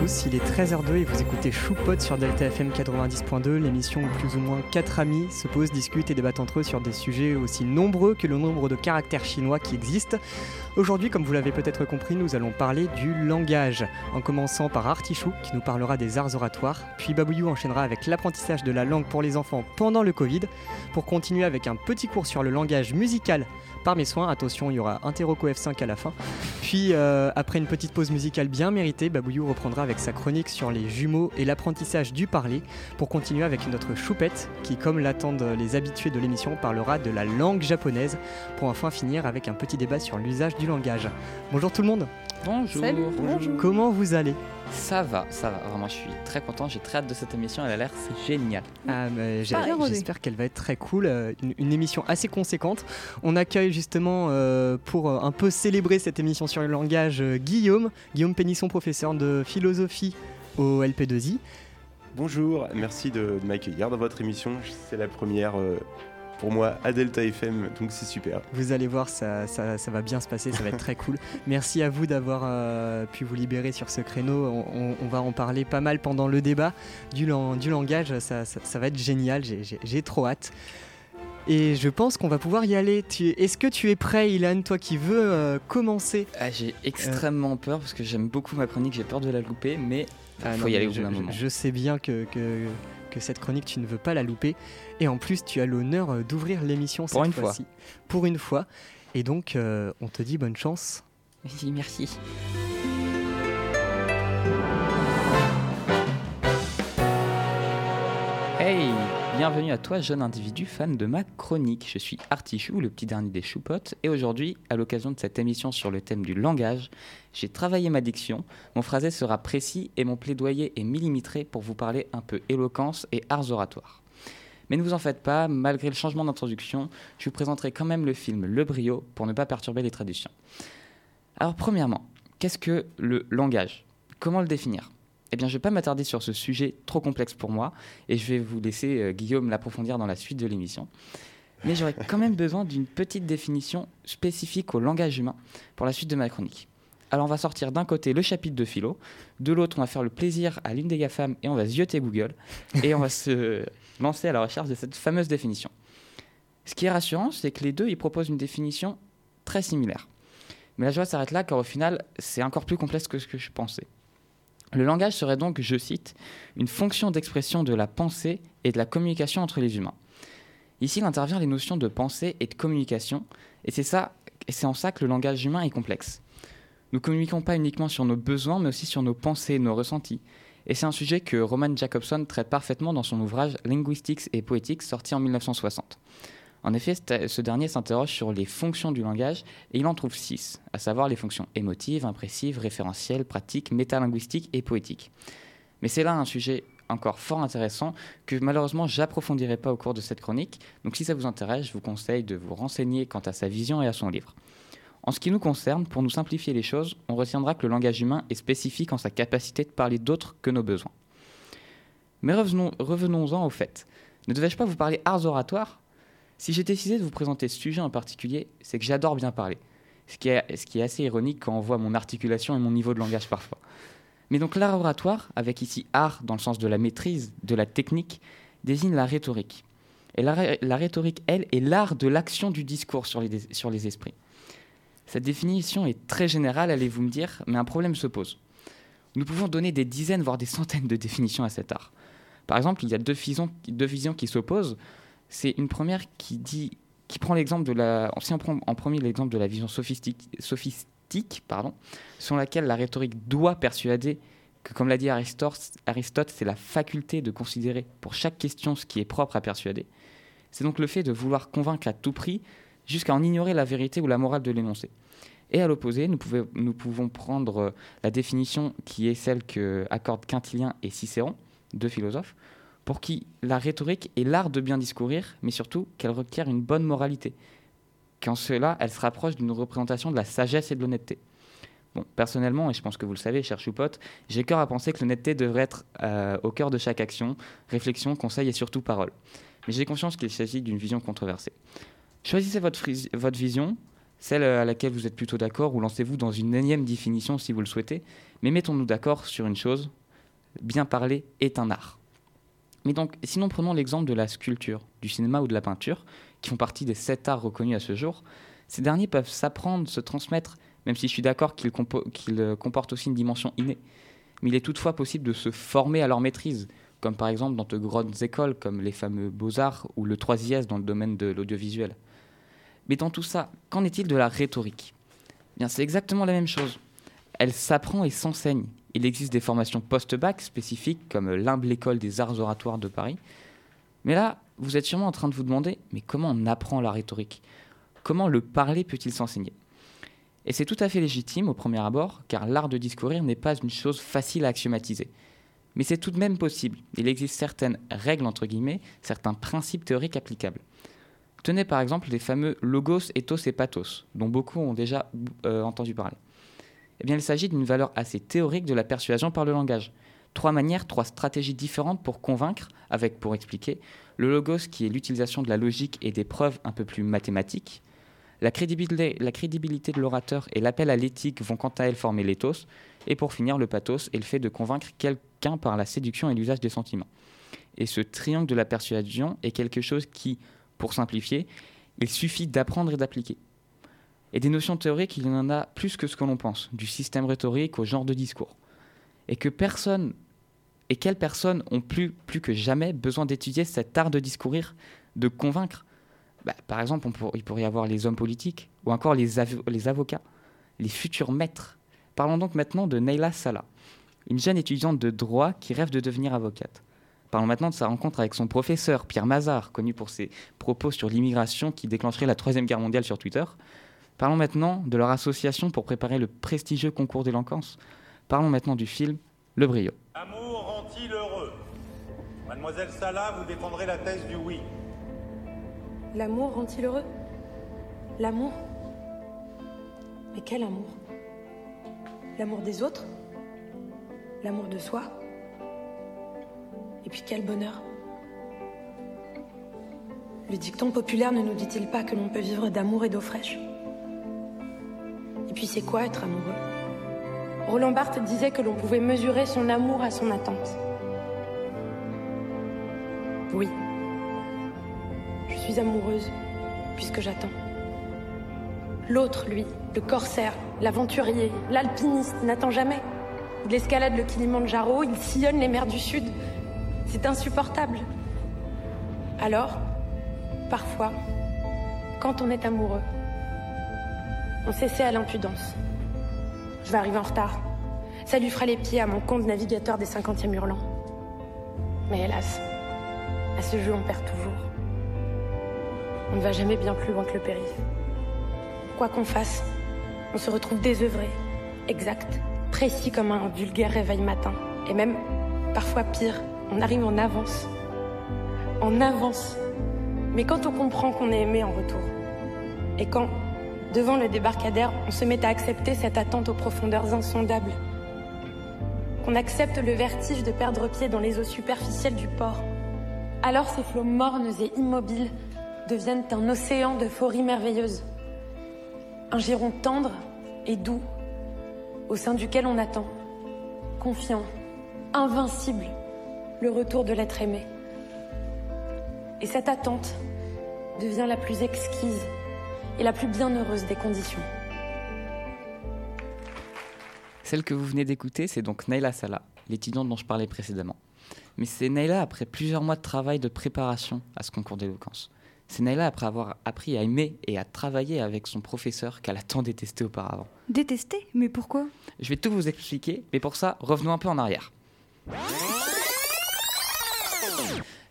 tous, il est 13h02 et vous écoutez Choupot sur Delta FM 90.2, l'émission où plus ou moins 4 amis se posent, discutent et débattent entre eux sur des sujets aussi nombreux que le nombre de caractères chinois qui existent. Aujourd'hui, comme vous l'avez peut-être compris, nous allons parler du langage, en commençant par Artichou qui nous parlera des arts oratoires, puis Babouyou enchaînera avec l'apprentissage de la langue pour les enfants pendant le Covid, pour continuer avec un petit cours sur le langage musical par mes soins. Attention, il y aura Interroco F5 à la fin. Puis, euh, après une petite pause musicale bien méritée, Babouyou reprendra avec sa chronique sur les jumeaux et l'apprentissage du parler pour continuer avec notre choupette qui, comme l'attendent les habitués de l'émission, parlera de la langue japonaise pour enfin finir avec un petit débat sur l'usage du langage. Bonjour tout le monde Bonjour. Bonjour. Comment vous allez? Ça va, ça va. Vraiment, je suis très content. J'ai très hâte de cette émission. Elle a l'air géniale. Ah, J'espère qu'elle va être très cool. Euh, une, émission assez conséquente. On accueille justement euh, pour euh, un peu célébrer cette émission sur le langage Guillaume. Guillaume Pénisson, professeur de philosophie au LP2I. Bonjour, merci de, de m'accueillir dans votre émission. C'est la première pour moi à Delta FM, donc c'est super. Vous allez voir, ça, ça, va bien se passer, ça va être très cool. Merci à vous d'avoir euh, pu vous libérer sur ce créneau. On, va en parler pas mal pendant le débat du, du langage, ça, ça, va être génial, j'ai trop hâte. Et je pense qu'on va pouvoir y aller. Est-ce que tu es prêt, Ilan, toi qui veux euh, commencer? Ah, J'ai extrêmement peur parce que j'aime beaucoup ma chronique, j'ai peur de la louper, mais il ah faut y aller au je, moment. Je sais bien que, que, que cette chronique, tu ne veux pas la louper. Et en plus, tu as l'honneur euh, d'ouvrir l'émission cette fois-ci. Pour une fois. Et donc, euh, on te dit bonne chance. Merci, merci. Hey Bienvenue à toi, jeune individu fan de ma chronique. Je suis Artichou, le petit dernier des choupottes, et aujourd'hui, à l'occasion de cette émission sur le thème du langage, j'ai travaillé ma diction, mon phrasé sera précis et mon plaidoyer est millimétré pour vous parler un peu éloquence et arts oratoires. Mais ne vous en faites pas, malgré le changement d'introduction, je vous présenterai quand même le film Le Brio pour ne pas perturber les traductions. Alors premièrement, qu'est-ce que le langage? Comment le définir? Eh bien, je ne vais pas m'attarder sur ce sujet trop complexe pour moi, et je vais vous laisser euh, Guillaume l'approfondir dans la suite de l'émission. Mais j'aurais quand même besoin d'une petite définition spécifique au langage humain pour la suite de ma chronique. Alors on va sortir d'un côté le chapitre de philo, de l'autre on va faire le plaisir à l'une des GAFAM et on va zioter Google et on va se lancer à la recherche de cette fameuse définition. Ce qui est rassurant, c'est que les deux ils proposent une définition très similaire. Mais la joie s'arrête là car au final c'est encore plus complexe que ce que je pensais. Le langage serait donc, je cite, une fonction d'expression de la pensée et de la communication entre les humains. Ici, il intervient les notions de pensée et de communication, et c'est ça, et c'est en ça que le langage humain est complexe. Nous communiquons pas uniquement sur nos besoins, mais aussi sur nos pensées, nos ressentis. Et c'est un sujet que Roman Jacobson traite parfaitement dans son ouvrage Linguistics et Poetics, sorti en 1960. En effet, ce dernier s'interroge sur les fonctions du langage et il en trouve six, à savoir les fonctions émotives, impressives, référentielles, pratiques, métalinguistiques et poétiques. Mais c'est là un sujet encore fort intéressant que malheureusement j'approfondirai pas au cours de cette chronique. Donc si ça vous intéresse, je vous conseille de vous renseigner quant à sa vision et à son livre. En ce qui nous concerne, pour nous simplifier les choses, on retiendra que le langage humain est spécifique en sa capacité de parler d'autres que nos besoins. Mais revenons-en au fait. Ne devais-je pas vous parler arts oratoires? Si j'ai décidé de vous présenter ce sujet en particulier, c'est que j'adore bien parler. Ce qui, est, assez ironique quand on voit mon articulation et mon niveau de langage parfois. Mais donc l'art oratoire, avec ici art dans le sens de la maîtrise, de la technique, désigne la rhétorique. Et la, rhétorique, elle, est l'art de l'action du discours sur les esprits. Cette définition est très générale, allez-vous me dire, mais un problème se pose. Nous pouvons donner des dizaines, voire des centaines de définitions à cet art. Par exemple, il y a deux visions, qui s'opposent. C'est une première qui dit, qui prend l'exemple de la, si on prend en premier l'exemple de la vision sophistique, sophistique pardon, selon laquelle la rhétorique doit persuader que, comme l'a dit Aristote c'est la faculté de considérer pour chaque question ce qui est propre à persuader. C'est donc le fait de vouloir convaincre à tout prix jusqu'à en ignorer la vérité ou la morale de l'énoncé. Et à l'opposé, nous, pouvons prendre euh, la définition qui est celle que accordent Quintilien et Cicéron, deux philosophes, pour qui la rhétorique est l'art de bien discourir, mais surtout qu'elle requiert une bonne moralité, qu'en cela, elle se rapproche d'une représentation de la sagesse et de l'honnêteté. Bon, personnellement, et je pense que vous le savez, cher choupote, j'ai cœur à penser que l'honnêteté devrait être euh, au cœur de chaque action, réflexion, conseil et surtout parole. Mais j'ai conscience qu'il s'agit d'une vision controversée. Choisissez votre, vision, celle à laquelle vous êtes plutôt d'accord, ou lancez-vous dans une énième définition si vous le souhaitez, mais mettons-nous d'accord sur une chose, bien parler est un art. Mais donc, sinon prenons l'exemple de la sculpture, du cinéma ou de la peinture, qui font partie des sept arts reconnus à ce jour. Ces derniers peuvent s'apprendre, se transmettre, même si je suis d'accord qu'ils euh, comportent aussi une dimension innée. Mais il est toutefois possible de se former à leur maîtrise, comme par exemple dans de grandes écoles comme les fameux Beaux-Arts ou le 3IS dans le domaine de l'audiovisuel. Mais dans tout ça, qu'en est-il de la rhétorique? Eh Bien, c'est exactement la même chose. Elle s'apprend et s'enseigne. Il existe des formations post-bac spécifiques, comme l'humble école des arts oratoires de Paris. Mais là, vous êtes sûrement en train de vous demander, mais comment on apprend la rhétorique? Comment le parler peut-il s'enseigner? Et c'est tout à fait légitime au premier abord, car l'art de discourir n'est pas une chose facile à axiomatiser. Mais c'est tout de même possible. Il existe certaines règles, entre guillemets, certains principes théoriques applicables. Tenez par exemple les fameux logos, ethos et pathos, dont beaucoup ont déjà euh, entendu parler. Eh bien, il s'agit d'une valeur assez théorique de la persuasion par le langage. Trois manières, trois stratégies différentes pour convaincre, avec, pour expliquer, le logos qui est l'utilisation de la logique et des preuves un peu plus mathématiques. La crédibilité, de l'orateur et l'appel à l'éthique vont quant à elles former l'éthos. Et pour finir, le pathos est le fait de convaincre quelqu'un par la séduction et l'usage des sentiments. Et ce triangle de la persuasion est quelque chose qui, pour simplifier, il suffit d'apprendre et d'appliquer. Et des notions théoriques, il y en a plus que ce que l'on pense, du système rhétorique au genre de discours. Et que personne, et quelles personnes ont plus, plus que jamais besoin d'étudier cet art de discourir, de convaincre? Bah, Par exemple, il pourrait y avoir les hommes politiques, ou encore les, les avocats, les futurs maîtres. Parlons donc maintenant de Neila Salah, une jeune étudiante de droit qui rêve de devenir avocate. Parlons maintenant de sa rencontre avec son professeur, Pierre Mazard, connu pour ses propos sur l'immigration qui déclencherait la Troisième Guerre mondiale sur Twitter. Parlons maintenant de leur association pour préparer le prestigieux concours d'éloquence. Parlons maintenant du film Le Brio. L'amour rend-il heureux? Mademoiselle Salah, vous défendrez la thèse du oui. L'amour rend-il heureux? L'amour? Mais quel amour? L'amour des autres? L'amour de soi? Et puis quel bonheur? Le dicton populaire ne nous dit-il pas que l'on peut vivre d'amour et d'eau fraîche? Et puis c'est quoi être amoureux? Roland Barthes disait que l'on pouvait mesurer son amour à son attente. Oui, je suis amoureuse puisque j'attends. L'autre, lui, le corsaire, l'aventurier, l'alpiniste, n'attend jamais. Il escalade le Kilimandjaro, il sillonne les mers du Sud, c'est insupportable. Alors, parfois, quand on est amoureux, on s'essaie à l'impudence. Je vais arriver en retard. Ça lui fera les pieds à mon compte navigateur des 50e hurlants. Mais hélas, à ce jeu, on perd toujours. On ne va jamais bien plus loin que le périph'. Quoi qu'on fasse, on se retrouve désœuvré, exact, précis comme un vulgaire réveil matin. Et même, parfois pire, on arrive en avance. En avance. Mais quand on comprend qu'on est aimé en retour, et quand, devant le débarcadère, on se met à accepter cette attente aux profondeurs insondables, qu'on accepte le vertige de perdre pied dans les eaux superficielles du port, alors ces flots mornes et immobiles deviennent un océan d'euphorie merveilleuse. Un giron tendre et doux, au sein duquel on attend, confiant, invincible, le retour de l'être aimé. Et cette attente devient la plus exquise et la plus bienheureuse des conditions. Celle que vous venez d'écouter, c'est donc Naila Salah, l'étudiante dont je parlais précédemment. Mais c'est Naila après plusieurs mois de travail de préparation à ce concours d'éloquence. C'est Naila après avoir appris à aimer et à travailler avec son professeur qu'elle a tant détesté auparavant. Détesté Mais pourquoi? Je vais tout vous expliquer, mais pour ça, revenons un peu en arrière.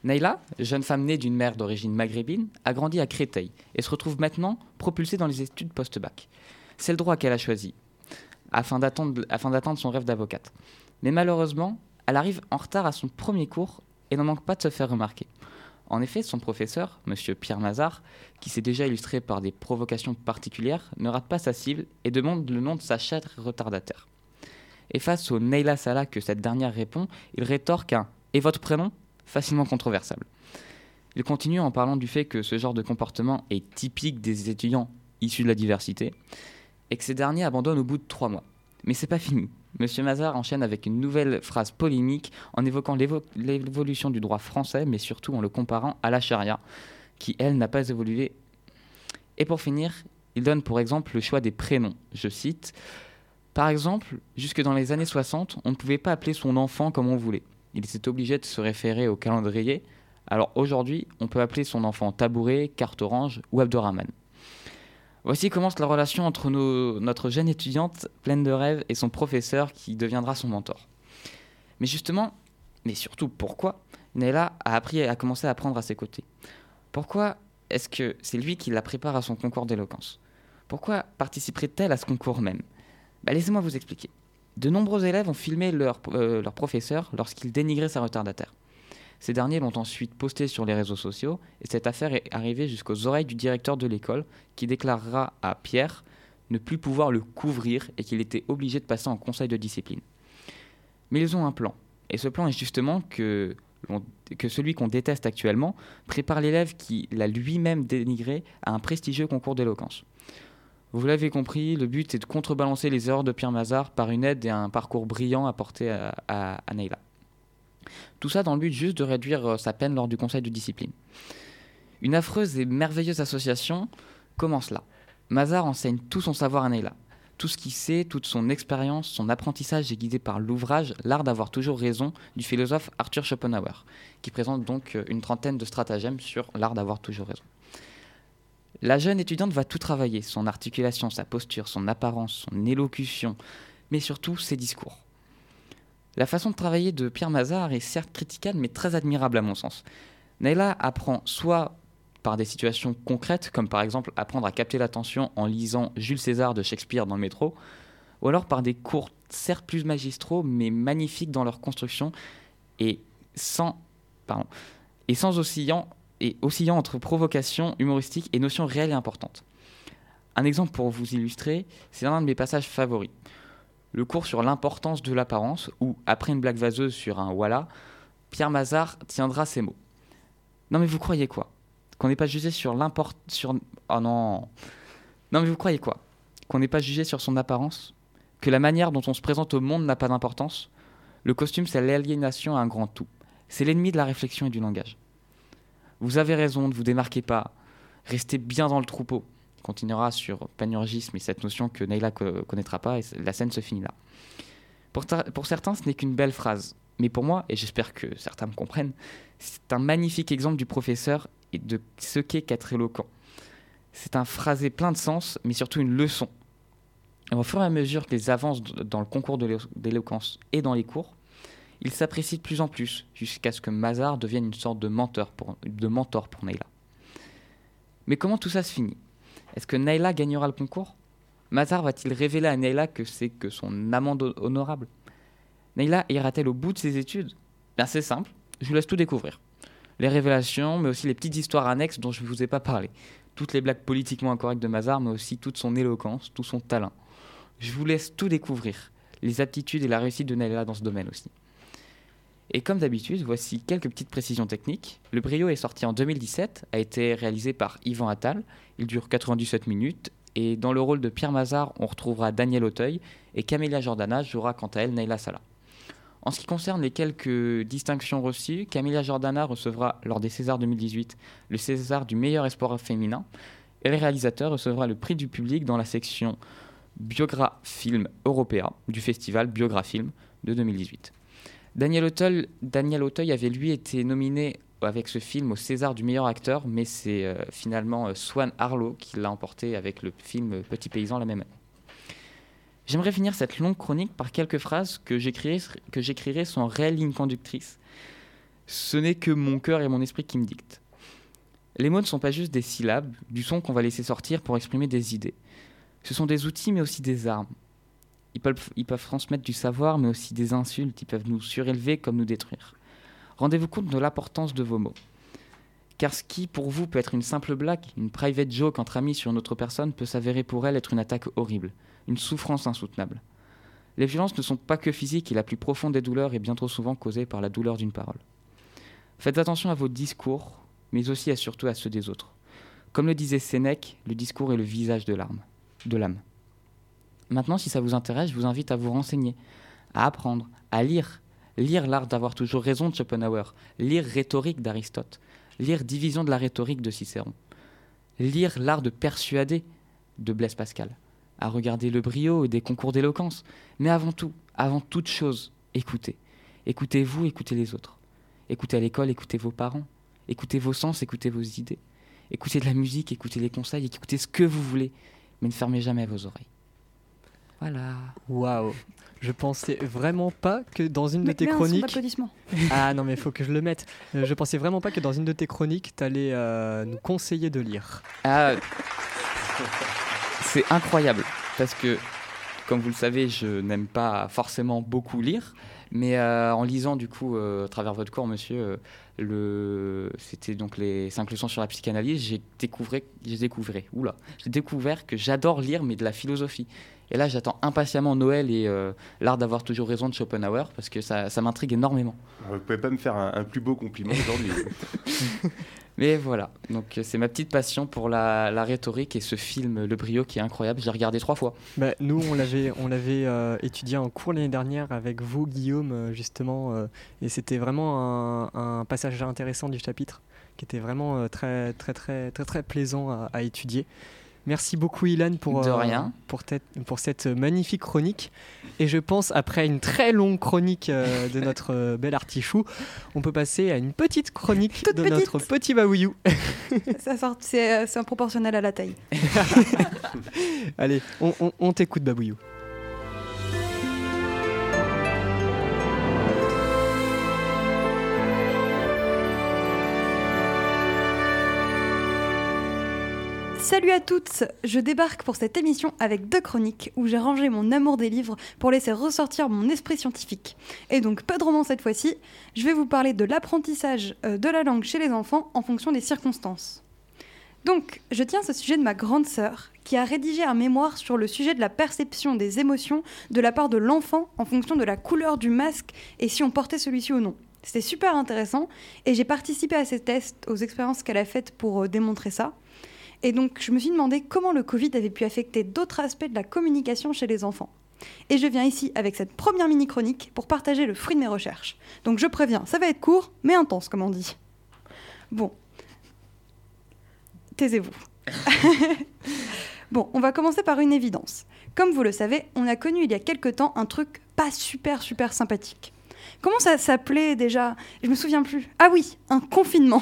Naila, jeune femme née d'une mère d'origine maghrébine, a grandi à Créteil et se retrouve maintenant propulsée dans les études post-bac. C'est le droit qu'elle a choisi, afin d'attendre son rêve d'avocate. Mais malheureusement, elle arrive en retard à son premier cours et n'en manque pas de se faire remarquer. En effet, son professeur, M. Pierre Mazard, qui s'est déjà illustré par des provocations particulières, ne rate pas sa cible et demande le nom de sa chère retardataire. Et face au Neila Salah que cette dernière répond, il rétorque un Et votre prénom? Facilement controversable. Il continue en parlant du fait que ce genre de comportement est typique des étudiants issus de la diversité, et que ces derniers abandonnent au bout de trois mois. Mais c'est pas fini. Monsieur Mazar enchaîne avec une nouvelle phrase polémique en évoquant l'évolution du droit français, mais surtout en le comparant à la charia, qui, elle, n'a pas évolué. Et pour finir, il donne pour exemple le choix des prénoms. Je cite Par exemple, jusque dans les années 60, on ne pouvait pas appeler son enfant comme on voulait. Il était obligé de se référer au calendrier. Alors aujourd'hui, on peut appeler son enfant tabouret, carte orange ou Abdurrahman. Voici commence la relation entre notre jeune étudiante pleine de rêves et son professeur qui deviendra son mentor. Mais justement, mais surtout pourquoi, Nella a appris à à apprendre à ses côtés? Pourquoi est-ce que c'est lui qui la prépare à son concours d'éloquence? Pourquoi participerait-elle à ce concours même? Bah, Laissez-moi vous expliquer. De nombreux élèves ont filmé leur, euh, leur professeur lorsqu'il dénigrait sa retardataire. Ces derniers l'ont ensuite posté sur les réseaux sociaux et cette affaire est arrivée jusqu'aux oreilles du directeur de l'école qui déclarera à Pierre ne plus pouvoir le couvrir et qu'il était obligé de passer en conseil de discipline. Mais ils ont un plan. Et ce plan est justement que, que celui qu'on déteste actuellement prépare l'élève qui l'a lui-même dénigré à un prestigieux concours d'éloquence. Vous l'avez compris, le but est de contrebalancer les erreurs de Pierre Mazard par une aide et un parcours brillant apporté à, à. Tout ça dans le but juste de réduire euh, sa peine lors du conseil de discipline. Une affreuse et merveilleuse association commence là. Mazar enseigne tout son savoir à Neila. Tout ce qu'il sait, toute son expérience, son apprentissage est guidé par l'ouvrage L'art d'avoir toujours raison du philosophe Arthur Schopenhauer, qui présente donc euh, une trentaine de stratagèmes sur l'art d'avoir toujours raison. La jeune étudiante va tout travailler, son articulation, sa posture, son apparence, son élocution, mais surtout ses discours. La façon de travailler de Pierre Mazard est certes critiquable, mais très admirable à mon sens. Naila apprend soit par des situations concrètes, comme par exemple apprendre à capter l'attention en lisant Jules César de Shakespeare dans le métro, ou alors par des cours certes plus magistraux, mais magnifiques dans leur construction et sans, et sans oscillant, et oscillant entre provocation humoristique et notions réelles et importantes. Un exemple pour vous illustrer, c'est l'un de mes passages favoris le cours sur l'importance de l'apparence, où, après une blague vaseuse sur un voilà, Pierre Mazard tiendra ces mots. Non mais vous croyez quoi? Qu'on n'est pas jugé sur l'importance... Sur... Oh non Non mais vous croyez quoi? Qu'on n'est pas jugé sur son apparence? Que la manière dont on se présente au monde n'a pas d'importance? Le costume, c'est l'aliénation à un grand tout. C'est l'ennemi de la réflexion et du langage. Vous avez raison, ne vous démarquez pas. Restez bien dans le troupeau continuera sur panurgisme et cette notion que Neila ne connaîtra pas, et la scène se finit là. Pour, pour certains, ce n'est qu'une belle phrase, mais pour moi, et j'espère que certains me comprennent, c'est un magnifique exemple du professeur et de ce qu'est qu'être éloquent. C'est un phrasé plein de sens, mais surtout une leçon. Et au fur et à mesure que les avances dans le concours d'éloquence et dans les cours, il s'apprécie de plus en plus, jusqu'à ce que Mazar devienne une sorte de mentor pour, de. Mais comment tout ça se finit? Est-ce que Naila gagnera le concours? Mazar va-t-il révéler à Naila que c'est que son amende honorable? Naila ira-t-elle au bout de ses études? Bien c'est simple, je vous laisse tout découvrir. Les révélations, mais aussi les petites histoires annexes dont je ne vous ai pas parlé. Toutes les blagues politiquement incorrectes de Mazar, mais aussi toute son éloquence, tout son talent. Je vous laisse tout découvrir. Les aptitudes et la réussite de Naila dans ce domaine aussi. Et comme d'habitude, voici quelques petites précisions techniques. Le brio est sorti en 2017, a été réalisé par Yvan Attal. Il dure 97 minutes. Et dans le rôle de Pierre Mazard, on retrouvera Daniel Auteuil et Camélia Jordana jouera quant à elle Neila Salah. En ce qui concerne les quelques distinctions reçues, Camélia Jordana recevra lors des Césars 2018 le César du meilleur espoir féminin et le réalisateur recevra le prix du public dans la section Biogra-Film Européen du festival Biogra-Film de 2018. Daniel Auteuil, avait lui été nominé avec ce film au César du meilleur acteur, mais c'est euh, finalement euh, Swan Harlow qui l'a emporté avec le film Petit Paysan la même année. J'aimerais finir cette longue chronique par quelques phrases que j'écrirai sans réelle ligne conductrice. Ce n'est que mon cœur et mon esprit qui me dictent. Les mots ne sont pas juste des syllabes, du son qu'on va laisser sortir pour exprimer des idées. Ce sont des outils mais aussi des armes. Ils peuvent, transmettre du savoir, mais aussi des insultes. Ils peuvent nous surélever comme nous détruire. Rendez-vous compte de l'importance de vos mots. Car ce qui, pour vous, peut être une simple blague, une private joke entre amis sur une autre personne, peut s'avérer pour elle être une attaque horrible, une souffrance insoutenable. Les violences ne sont pas que physiques et la plus profonde des douleurs est bien trop souvent causée par la douleur d'une parole. Faites attention à vos discours, mais aussi et surtout à ceux des autres. Comme le disait Sénèque, le discours est le visage de l'âme. Maintenant, si ça vous intéresse, je vous invite à vous renseigner, à apprendre, à lire. Lire l'art d'avoir toujours raison de Schopenhauer, lire rhétorique d'Aristote, lire division de la rhétorique de Cicéron, lire l'art de persuader de Blaise Pascal, à regarder le brio et des concours d'éloquence, mais avant tout, avant toute chose, écoutez. Écoutez-vous, écoutez les autres. Écoutez à l'école, écoutez vos parents, écoutez vos sens, écoutez vos idées. Écoutez de la musique, écoutez les conseils, écoutez ce que vous voulez, mais ne fermez jamais vos oreilles. Voilà. Waouh Je pensais vraiment pas que dans une de tes merde, chroniques. applaudissement. Ah non, mais il faut que je le mette. Euh, je pensais vraiment pas que dans une de tes chroniques, t'allais euh, nous conseiller de lire. Ah, c'est incroyable parce que, comme vous le savez, je n'aime pas forcément beaucoup lire, mais euh, en lisant du coup euh, à travers votre cours, monsieur, euh, le, c'était donc les cinq leçons sur la psychanalyse, j'ai découvert, j'ai découvert, oula, j'ai découvert que j'adore lire mais de la philosophie. Et là, j'attends impatiemment Noël et euh, l'art d'avoir toujours raison de Schopenhauer parce que ça, ça m'intrigue énormément. Vous pouvez pas me faire un, un plus beau compliment aujourd'hui. Mais voilà, donc euh, c'est ma petite passion pour la, la rhétorique et ce film Le Brio qui est incroyable. J'ai regardé trois fois. Bah, nous, on l'avait, on l'avait euh, étudié en cours l'année dernière avec vous, Guillaume, justement, euh, et c'était vraiment un, un passage intéressant du chapitre qui était vraiment euh, très, très, très, très, très plaisant à, à étudier. Merci beaucoup, Ilan, pour, De rien. pour, cette magnifique chronique. Et je pense, après une très longue chronique euh, de notre euh, bel artichou, on peut passer à une petite chronique Toute de petite. notre petit. Ça sort- C'est euh, c'est proportionnel à la taille. Allez, on, on- on t'écoute, Babouillou. Salut à toutes Je débarque pour cette émission avec deux chroniques où j'ai rangé mon amour des livres pour laisser ressortir mon esprit scientifique. Et donc pas de roman cette fois-ci, je vais vous parler de l'apprentissage euh, de la langue chez les enfants en fonction des circonstances. Donc, je tiens ce sujet de ma grande sœur, qui a rédigé un mémoire sur le sujet de la perception des émotions de la part de l'enfant en fonction de la couleur du masque et si on portait celui-ci ou non. C'était super intéressant et j'ai participé à ces tests, aux expériences qu'elle a faites pour euh, démontrer ça. Et donc, je me suis demandé comment le Covid avait pu affecter d'autres aspects de la communication chez les enfants. Et je viens ici avec cette première mini-chronique pour partager le fruit de mes recherches. Donc, je préviens, ça va être court, mais intense, comme on dit. Bon. Taisez-vous. bon, on va commencer par une évidence. Comme vous le savez, on a connu il y a quelque temps un truc pas super, super sympathique. Comment ça s'appelait déjà? Je me souviens plus. Ah oui, un confinement.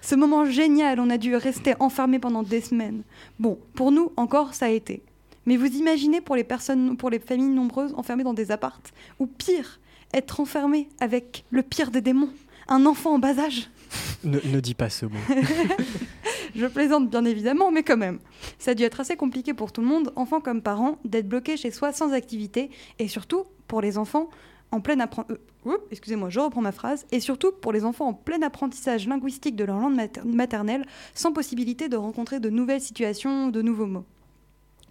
Ce moment génial, on a dû rester enfermés pendant des semaines. Bon, pour nous, encore, ça a été. Mais vous imaginez pour les personnes, pour les familles nombreuses enfermées dans des appartes Ou pire, être enfermé avec le pire des démons, un enfant en bas âge Ne, ne dis pas ce mot. Je plaisante bien évidemment, mais quand même. Ça a dû être assez compliqué pour tout le monde, enfants comme parents, d'être bloqués chez soi sans activité, et surtout pour les enfants en plein apprentissage. excusez-moi, je reprends ma phrase. Et surtout pour les enfants en plein apprentissage linguistique de leur langue mater- maternelle, sans possibilité de rencontrer de nouvelles situations, de nouveaux mots.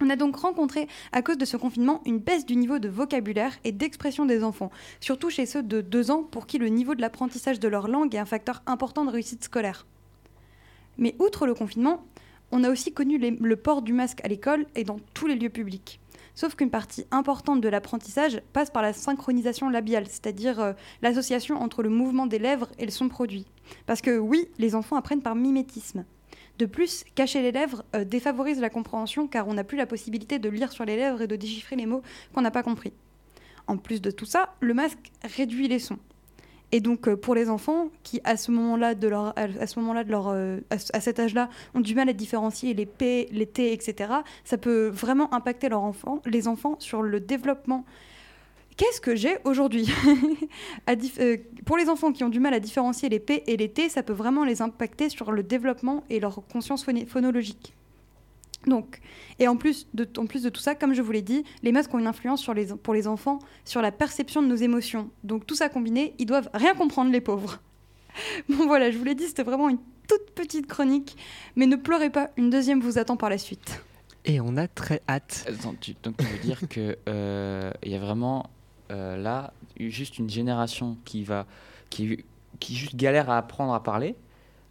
On a donc rencontré, à cause de ce confinement, une baisse du niveau de vocabulaire et d'expression des enfants, surtout chez ceux de 2 ans pour qui le niveau de l'apprentissage de leur langue est un facteur important de réussite scolaire. Mais outre le confinement, on a aussi connu le port du masque à l'école et dans tous les lieux publics. Sauf qu'une partie importante de l'apprentissage passe par la synchronisation labiale, c'est-à-dire euh, l'association entre le mouvement des lèvres et le son produit. Parce que oui, les enfants apprennent par mimétisme. De plus, cacher les lèvres euh, défavorise la compréhension car on n'a plus la possibilité de lire sur les lèvres et de déchiffrer les mots qu'on n'a pas compris. En plus de tout ça, le masque réduit les sons. Et donc euh, pour les enfants qui à ce moment-là de leur à ce moment-là de leur euh, à, ce- à cet âge-là ont du mal à différencier les P, les T, etc. Ça peut vraiment impacter leurs enfants, les enfants sur le développement. Qu'est-ce que j'ai aujourd'hui euh, Pour les enfants qui ont du mal à différencier les P et les T, ça peut vraiment les impacter sur le développement et leur conscience phonologique. Donc, et en plus, de, en plus de tout ça, comme je vous l'ai dit, les masques ont une influence sur les, pour les enfants sur la perception de nos émotions. Donc tout ça combiné, ils doivent rien comprendre, les pauvres. Bon voilà, je vous l'ai dit, c'était vraiment une toute petite chronique. Mais ne pleurez pas, une deuxième vous attend par la suite. Et on a très hâte. Attends, tu- donc tu veux dire que euh, il y a vraiment euh, là juste une génération qui va qui, qui juste galère à apprendre à parler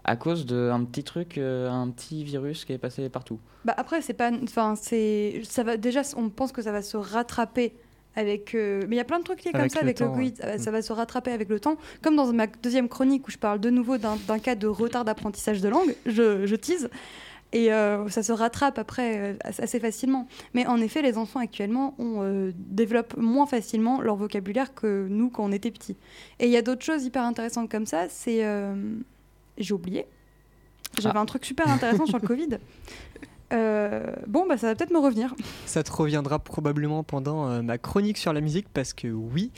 à cause d'un petit truc, euh, un petit virus qui est passé partout. Bah après, c'est pas. Enfin, c'est. Ça va. Déjà, on pense que ça va se rattraper avec. euh, Mais il y a plein de trucs liés comme Avec ça le avec le Covid. ouais. Ça va- Ça va se rattraper avec le temps. Comme dans ma deuxième chronique où je parle de nouveau d'un cas de retard d'apprentissage de langue, je, je tease. Et euh, ça se rattrape après euh, assez facilement. Mais en effet, les enfants actuellement on, euh, développent moins facilement leur vocabulaire que nous quand on était petits. Et il y a d'autres choses hyper intéressantes comme ça. C'est. J'ai oublié. J'avais Ah. un truc super intéressant sur le Covid. Euh, bon, bah ça va peut-être me revenir. Ça te reviendra probablement pendant euh, ma chronique sur la musique parce que oui,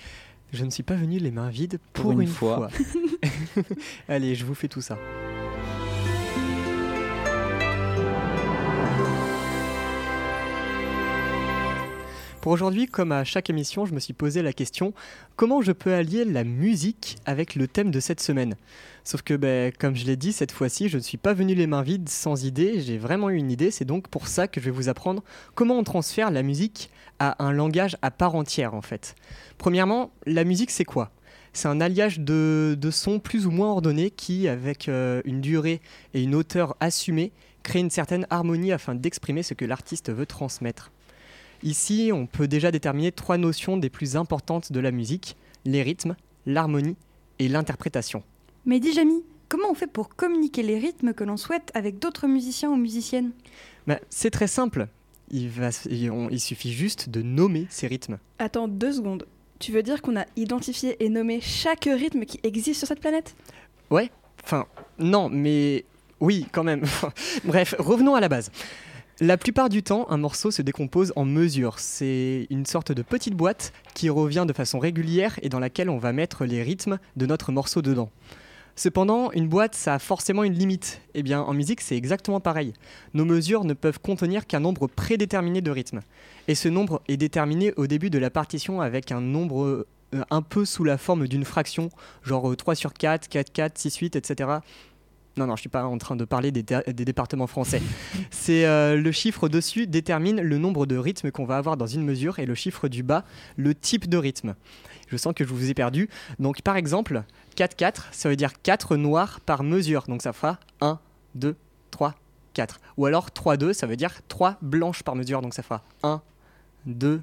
je ne suis pas venu les mains vides pour, une une, fois. fois. Allez, je vous fais tout ça. Pour aujourd'hui, comme à chaque émission, je me suis posé la question comment je peux allier la musique avec le thème de cette semaine? Sauf que, ben, comme je l'ai dit, cette fois-ci, je ne suis pas venu les mains vides sans idée, j'ai vraiment eu une idée, c'est donc pour ça que je vais vous apprendre comment on transfère la musique à un langage à part entière en fait. Premièrement, la musique c'est quoi? C'est un alliage de, sons plus ou moins ordonnés qui, avec euh, une durée et une hauteur assumée, crée une certaine harmonie afin d'exprimer ce que l'artiste veut transmettre. Ici, on peut déjà déterminer trois notions des plus importantes de la musique, les rythmes, l'harmonie et l'interprétation. Mais dis Jamy, comment on fait pour communiquer les rythmes que l'on souhaite avec d'autres musiciens ou musiciennes? Ben, c'est très simple, il, va, il- on- il suffit juste de nommer ces rythmes. Attends deux secondes. Tu veux dire qu'on a identifié et nommé chaque rythme qui existe sur cette planète? Enfin, non, mais oui, quand même. Bref, revenons à la base. La plupart du temps, un morceau se décompose en mesures. C'est une sorte de petite boîte qui revient de façon régulière et dans laquelle on va mettre les rythmes de notre morceau dedans. Cependant, une boîte, ça a forcément une limite. Eh bien, en musique, c'est exactement pareil. Nos mesures ne peuvent contenir qu'un nombre prédéterminé de rythmes. Et ce nombre est déterminé au début de la partition avec un nombre euh, un peu sous la forme d'une fraction, genre euh, 3 sur 4, 4, 4, 6, 8, etc. Non, non, je suis pas en train de parler des, départements français. C'est euh, le chiffre au-dessus détermine le nombre de rythmes qu'on va avoir dans une mesure et le chiffre du bas, le type de rythme. Je sens que je vous ai perdu. Donc par exemple, 4-4, ça veut dire 4 noirs par mesure. Donc ça fera 1, 2, 3, 4. Ou alors 3-2, ça veut dire 3 blanches par mesure. Donc ça fera 1, 2,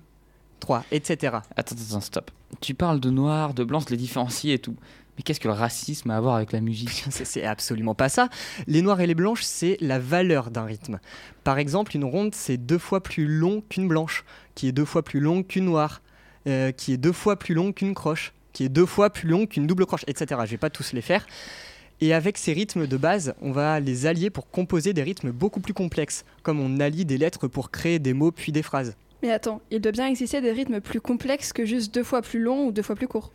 3, etc. Attends, attends, stop. Tu parles de noir, de blanc, de les différencier et tout. Mais qu'est-ce que le racisme a à voir avec la musique? C'est absolument pas ça. Les noirs et les blanches, c'est la valeur d'un rythme. Par exemple, une ronde, c'est deux fois plus long qu'une blanche, qui est deux fois plus longue qu'une noire, euh, qui est deux fois plus longue qu'une croche, qui est deux fois plus longue qu'une double croche, etc. Je vais pas tous les faire. Et avec ces rythmes de base, on va les allier pour composer des rythmes beaucoup plus complexes, comme on allie des lettres pour créer des mots puis des phrases. Mais attends, il doit bien exister des rythmes plus complexes que juste deux fois plus longs ou deux fois plus courts.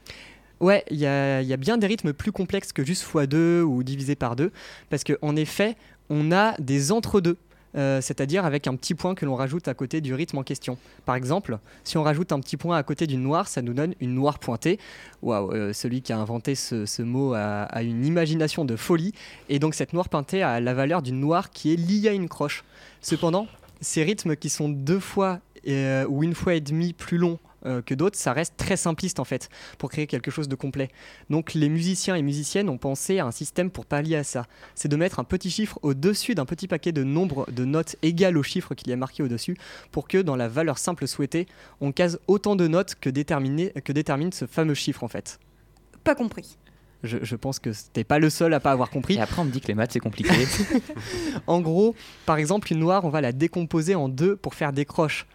Ouais, il y a, il y a bien des rythmes plus complexes que juste x2 ou divisé par 2, parce qu'en effet, on a des entre-deux, euh, c'est-à-dire avec un petit point que l'on rajoute à côté du rythme en question. Par exemple, si on rajoute un petit point à côté d'une noire, ça nous donne une noire pointée. Waouh, euh, celui qui a inventé ce, mot a, a une imagination de folie, et donc cette noire pointée a la valeur d'une noire qui est liée à une croche. Cependant, ces rythmes qui sont deux fois euh, ou une fois et demie plus longs euh, que d'autres, ça reste très simpliste en fait pour créer quelque chose de complet. Donc les musiciens et musiciennes ont pensé à un système pour pallier à ça. C'est de mettre un petit chiffre au-dessus d'un petit paquet de nombres de notes égales au chiffre qu'il y a marqué au-dessus pour que dans la valeur simple souhaitée, on case autant de notes que, que détermine ce fameux chiffre en fait. Pas compris. Je, je pense que t'es pas le seul à pas avoir compris. Et après, on me dit que les maths, c'est compliqué. En gros, par exemple, une noire, on va la décomposer en deux pour faire des croches.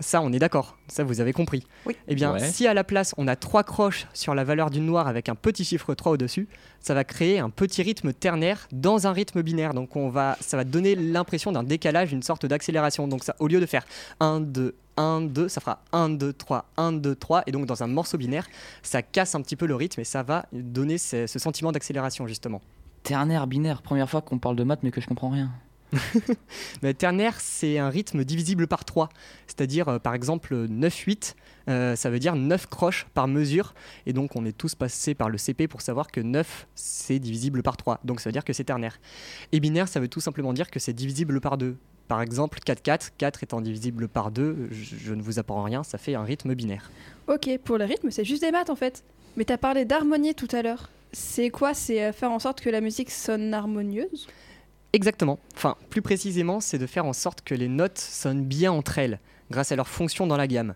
Ça, on est d'accord. Ça, vous avez compris. Oui. Eh bien, Ouais. si à la place, on a trois croches sur la valeur d'une noire avec un petit chiffre 3 au-dessus, ça va créer un petit rythme ternaire dans un rythme binaire. Donc, on va, ça va donner l'impression d'un décalage, une sorte d'accélération. Donc, ça, au lieu de faire 1, 2, 1, 2, ça fera 1, 2, 3, 1, 2, 3. Et donc, dans un morceau binaire, ça casse un petit peu le rythme et ça va donner ce, ce sentiment d'accélération, justement. Ternaire, binaire, première fois qu'on parle de maths, mais que je comprends rien. Mais ternaire, c'est un rythme divisible par 3. C'est-à-dire, euh, par exemple, 9-8, euh, ça veut dire 9 croches par mesure. Et donc, on est tous passés par le CP pour savoir que 9, c'est divisible par 3. Donc, ça veut dire que c'est ternaire. Et binaire, ça veut tout simplement dire que c'est divisible par 2. Par exemple, 4-4, 4 étant divisible par 2, je, je ne vous apprends rien, ça fait un rythme binaire. Ok, pour le rythme, c'est juste des maths en fait. Mais t'as parlé d'harmonie tout à l'heure. C'est quoi? C'est euh, faire en sorte que la musique sonne harmonieuse? Exactement. Enfin, plus précisément, c'est de faire en sorte que les notes sonnent bien entre elles, grâce à leur fonction dans la gamme.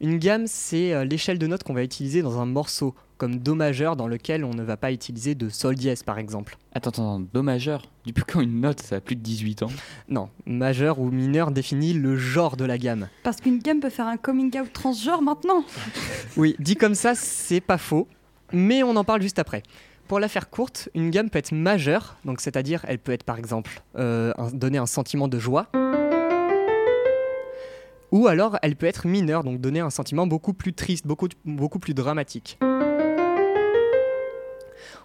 Une gamme, c'est euh, l'échelle de notes qu'on va utiliser dans un morceau, comme Do majeur dans lequel on ne va pas utiliser de Sol dièse par exemple. Attends, attends, Do majeur Depuis quand une note, ça a plus de 18 ans? Non, majeur ou mineur définit le genre de la gamme. Parce qu'une gamme peut faire un coming out transgenre maintenant. Oui, dit comme ça, c'est pas faux, mais on en parle juste après. Pour la faire courte, une gamme peut être majeure, donc c'est-à-dire elle peut être par exemple euh, donner un sentiment de joie, ou alors elle peut être mineure, donc donner un sentiment beaucoup plus triste, beaucoup, beaucoup plus dramatique.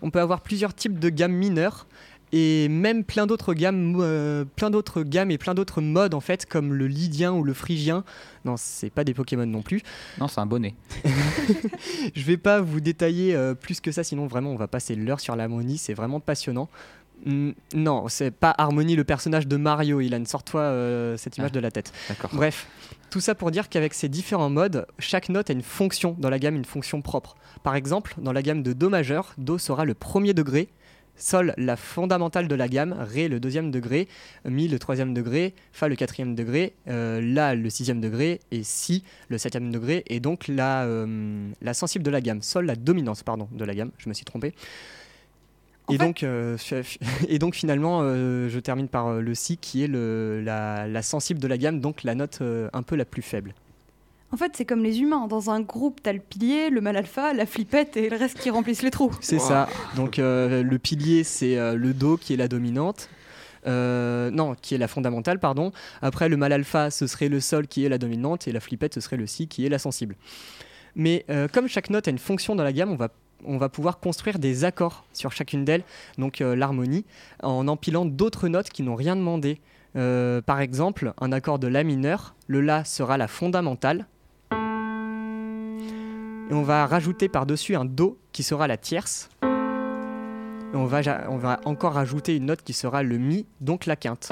On peut avoir plusieurs types de gammes mineures et même plein d'autres gammes, euh, plein d'autres gammes et plein d'autres modes en fait, comme le lydien ou le phrygien. Non, c'est pas des Pokémon non plus. Non, c'est un bonnet. Je vais pas vous détailler euh, plus que ça, sinon vraiment on va passer l'heure sur l'harmonie, c'est vraiment passionnant. Hmm, non, c'est pas Harmonie le personnage de Mario, Ilan, sors-toi euh, cette image Ah. de la tête. D'accord. Bref, tout ça pour dire qu'avec ces différents modes, chaque note a une fonction dans la gamme, une fonction propre. Par exemple, dans la gamme de Do majeur, Do sera le premier degré, Sol la fondamentale de la gamme, Ré le deuxième degré, Mi le troisième degré, Fa le quatrième degré, euh, La le sixième degré. Et Si le septième degré. Et donc la, euh, la sensible de la gamme, Sol la dominante pardon de la gamme, je me suis trompé. En Et fait- donc, euh, et donc finalement, je termine par le Si qui est le, la, la sensible de la gamme, donc la note un peu la plus faible. En fait, c'est comme les humains. Dans un groupe, t'as le pilier, le mal alpha, la flippette et le reste qui remplissent les trous. C'est ça. Donc euh, le pilier, c'est euh, le Do qui est la dominante. Euh, non, qui est la fondamentale, pardon. Après, le mal alpha, ce serait le sol qui est la dominante, et la flippette, ce serait le si qui est la sensible. Mais comme chaque note a une fonction dans la gamme, on va, on va pouvoir construire des accords sur chacune d'elles, donc l'harmonie, en empilant d'autres notes qui n'ont rien demandé. Par exemple, un accord de La mineur, le La sera la fondamentale. Et on va rajouter par-dessus un Do qui sera la tierce. Et on va, on va encore rajouter une note qui sera le Mi, donc la quinte.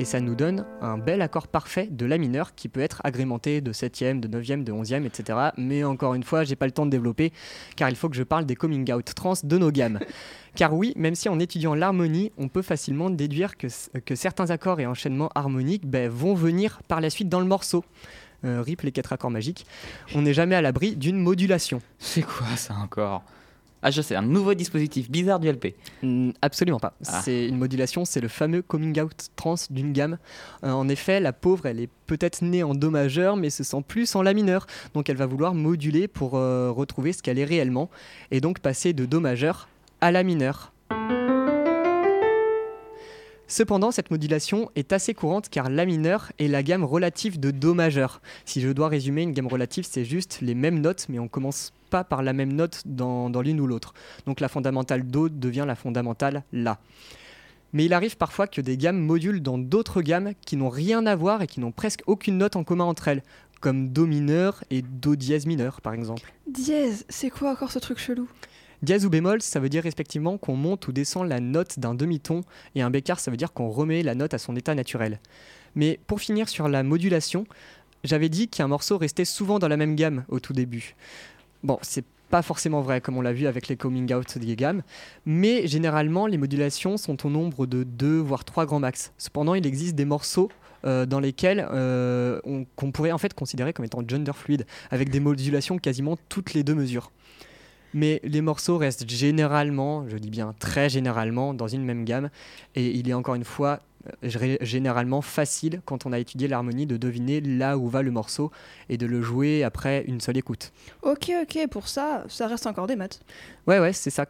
Et ça nous donne un bel accord parfait de La mineur qui peut être agrémenté de 7e, de 9e, de 11e, etc. Mais encore une fois, j'ai pas le temps de développer car il faut que je parle des coming out trans de nos gammes. car oui, même si en étudiant l'harmonie, on peut facilement déduire que, que certains accords et enchaînements harmoniques ben, vont venir par la suite dans le morceau. Euh, rip les quatre accords magiques. On n'est jamais à l'abri d'une modulation. C'est quoi ça encore? Ah, je sais, un nouveau dispositif bizarre du LP. Absolument pas. Ah. C'est une modulation, c'est le fameux coming out trans d'une gamme. Euh, en effet, la pauvre, elle est peut-être née en do majeur, mais se sent plus en la mineur. Donc elle va vouloir moduler pour euh, retrouver ce qu'elle est réellement, et donc passer de do majeur à la mineur. Cependant, cette modulation est assez courante car La mineur est la gamme relative de Do majeur. Si je dois résumer, une gamme relative, c'est juste les mêmes notes, mais on commence pas par la même note dans, dans l'une ou l'autre. Donc la fondamentale Do devient la fondamentale La. Mais il arrive parfois que des gammes modulent dans d'autres gammes qui n'ont rien à voir et qui n'ont presque aucune note en commun entre elles, comme Do mineur et Do dièse mineur par exemple. Dièse, c'est quoi encore ce truc chelou? Dièse ou bémol, ça veut dire respectivement qu'on monte ou descend la note d'un demi-ton, et un bécard, ça veut dire qu'on remet la note à son état naturel. Mais pour finir sur la modulation, j'avais dit qu'un morceau restait souvent dans la même gamme au tout début. Bon, c'est pas forcément vrai, comme on l'a vu avec les coming out des gammes, mais généralement, les modulations sont au nombre de 2 voire 3 grands max. Cependant, il existe des morceaux euh, dans lesquels euh, on- pourrait en fait considérer comme étant gender fluide, avec des modulations quasiment toutes les deux mesures. Mais les morceaux restent généralement, je dis bien très généralement, dans une même gamme. Et il est encore une fois généralement facile, quand on a étudié l'harmonie, de deviner là où va le morceau et de le jouer après une seule écoute. Ok, ok, pour ça, ça reste encore des maths. Ouais, ouais, c'est ça.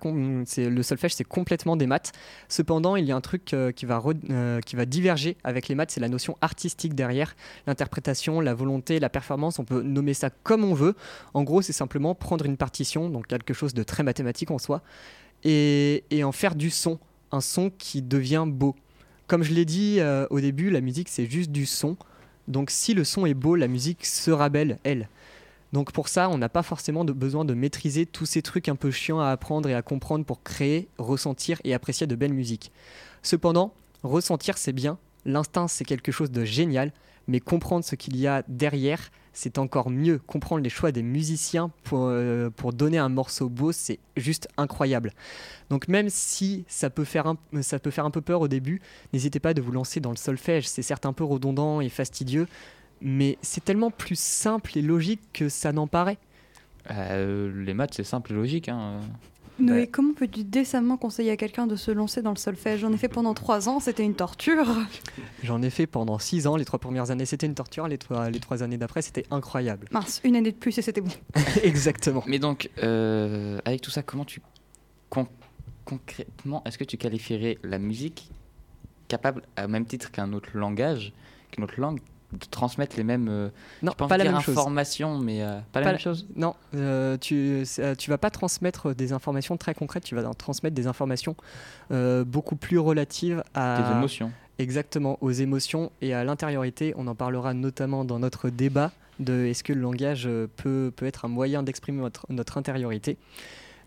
C'est le solfège, c'est complètement des maths. Cependant, il y a un truc euh, qui, va euh, qui va diverger avec les maths, c'est la notion artistique derrière, l'interprétation, la volonté, la performance. On peut nommer ça comme on veut. En gros, c'est simplement prendre une partition, donc quelque chose de très mathématique en soi, et, et en faire du son, un son qui devient beau. Comme je l'ai dit euh, au début, la musique c'est juste du son. Donc si le son est beau, la musique sera belle, elle. Donc pour ça, on n'a pas forcément besoin de maîtriser tous ces trucs un peu chiants à apprendre et à comprendre pour créer, ressentir et apprécier de belles musiques. Cependant, ressentir c'est bien, L'instinct, c'est quelque chose de génial, mais comprendre ce qu'il y a derrière, c'est encore mieux. Comprendre les choix des musiciens pour, euh, pour donner un morceau beau, c'est juste incroyable. Donc même si ça peut, faire un, ça peut faire un peu peur au début, n'hésitez pas de vous lancer dans le solfège. C'est certes un peu redondant et fastidieux, mais c'est tellement plus simple et logique que ça n'en paraît. Euh, les maths, c'est simple et logique. Hein. Noé, Ouais. comment peux-tu décemment conseiller à quelqu'un de se lancer dans le solfège? J'en ai fait pendant trois ans, c'était une torture. J'en ai fait pendant six ans. Les trois premières années, c'était une torture. Les trois, les trois années d'après, c'était incroyable. Mince, une année de plus et c'était bon. Exactement. Mais donc, euh, avec tout ça, comment tu. con- concrètement, est-ce que tu qualifierais la musique capable, à même titre qu'un autre langage, qu'une autre langue, de transmettre les mêmes. euh, Non, pas la chose. informations, mais euh, pas la Pas même la- chose Non, euh, tu, tu vas pas transmettre des informations très concrètes, tu vas transmettre des informations beaucoup plus relatives à Des émotions. exactement aux émotions et à l'intériorité. On en parlera notamment dans notre débat de est-ce que le langage peut, peut être un moyen d'exprimer notre, notre intériorité.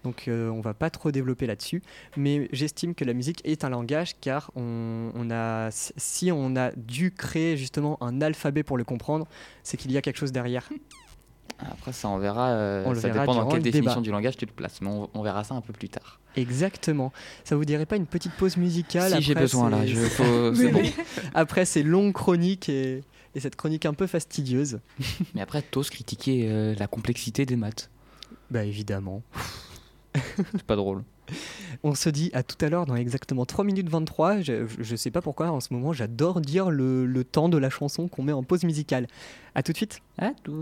Donc euh, on va pas trop développer là-dessus, mais j'estime que la musique est un langage car on, on a, si on a dû créer justement un alphabet pour le comprendre, c'est qu'il y a quelque chose derrière. Après, ça, on verra. euh, On ça verra dépend dans quelle le définition débat. du langage tu te places, mais on, on verra ça un peu plus tard. Exactement. Ça vous dirait pas une petite pause musicale si j'ai besoin là, je, faut- c'est Oui, bon. oui. après ces longues chroniques et, et cette chronique un peu fastidieuse Mais après, t'oses critiquer euh, la complexité des maths. Bah évidemment. C'est pas drôle. On se dit à tout à l'heure dans exactement 3 minutes 23. Je, je sais pas pourquoi en ce moment j'adore dire le, le temps de la chanson qu'on met en pause musicale. À tout de suite. À tout.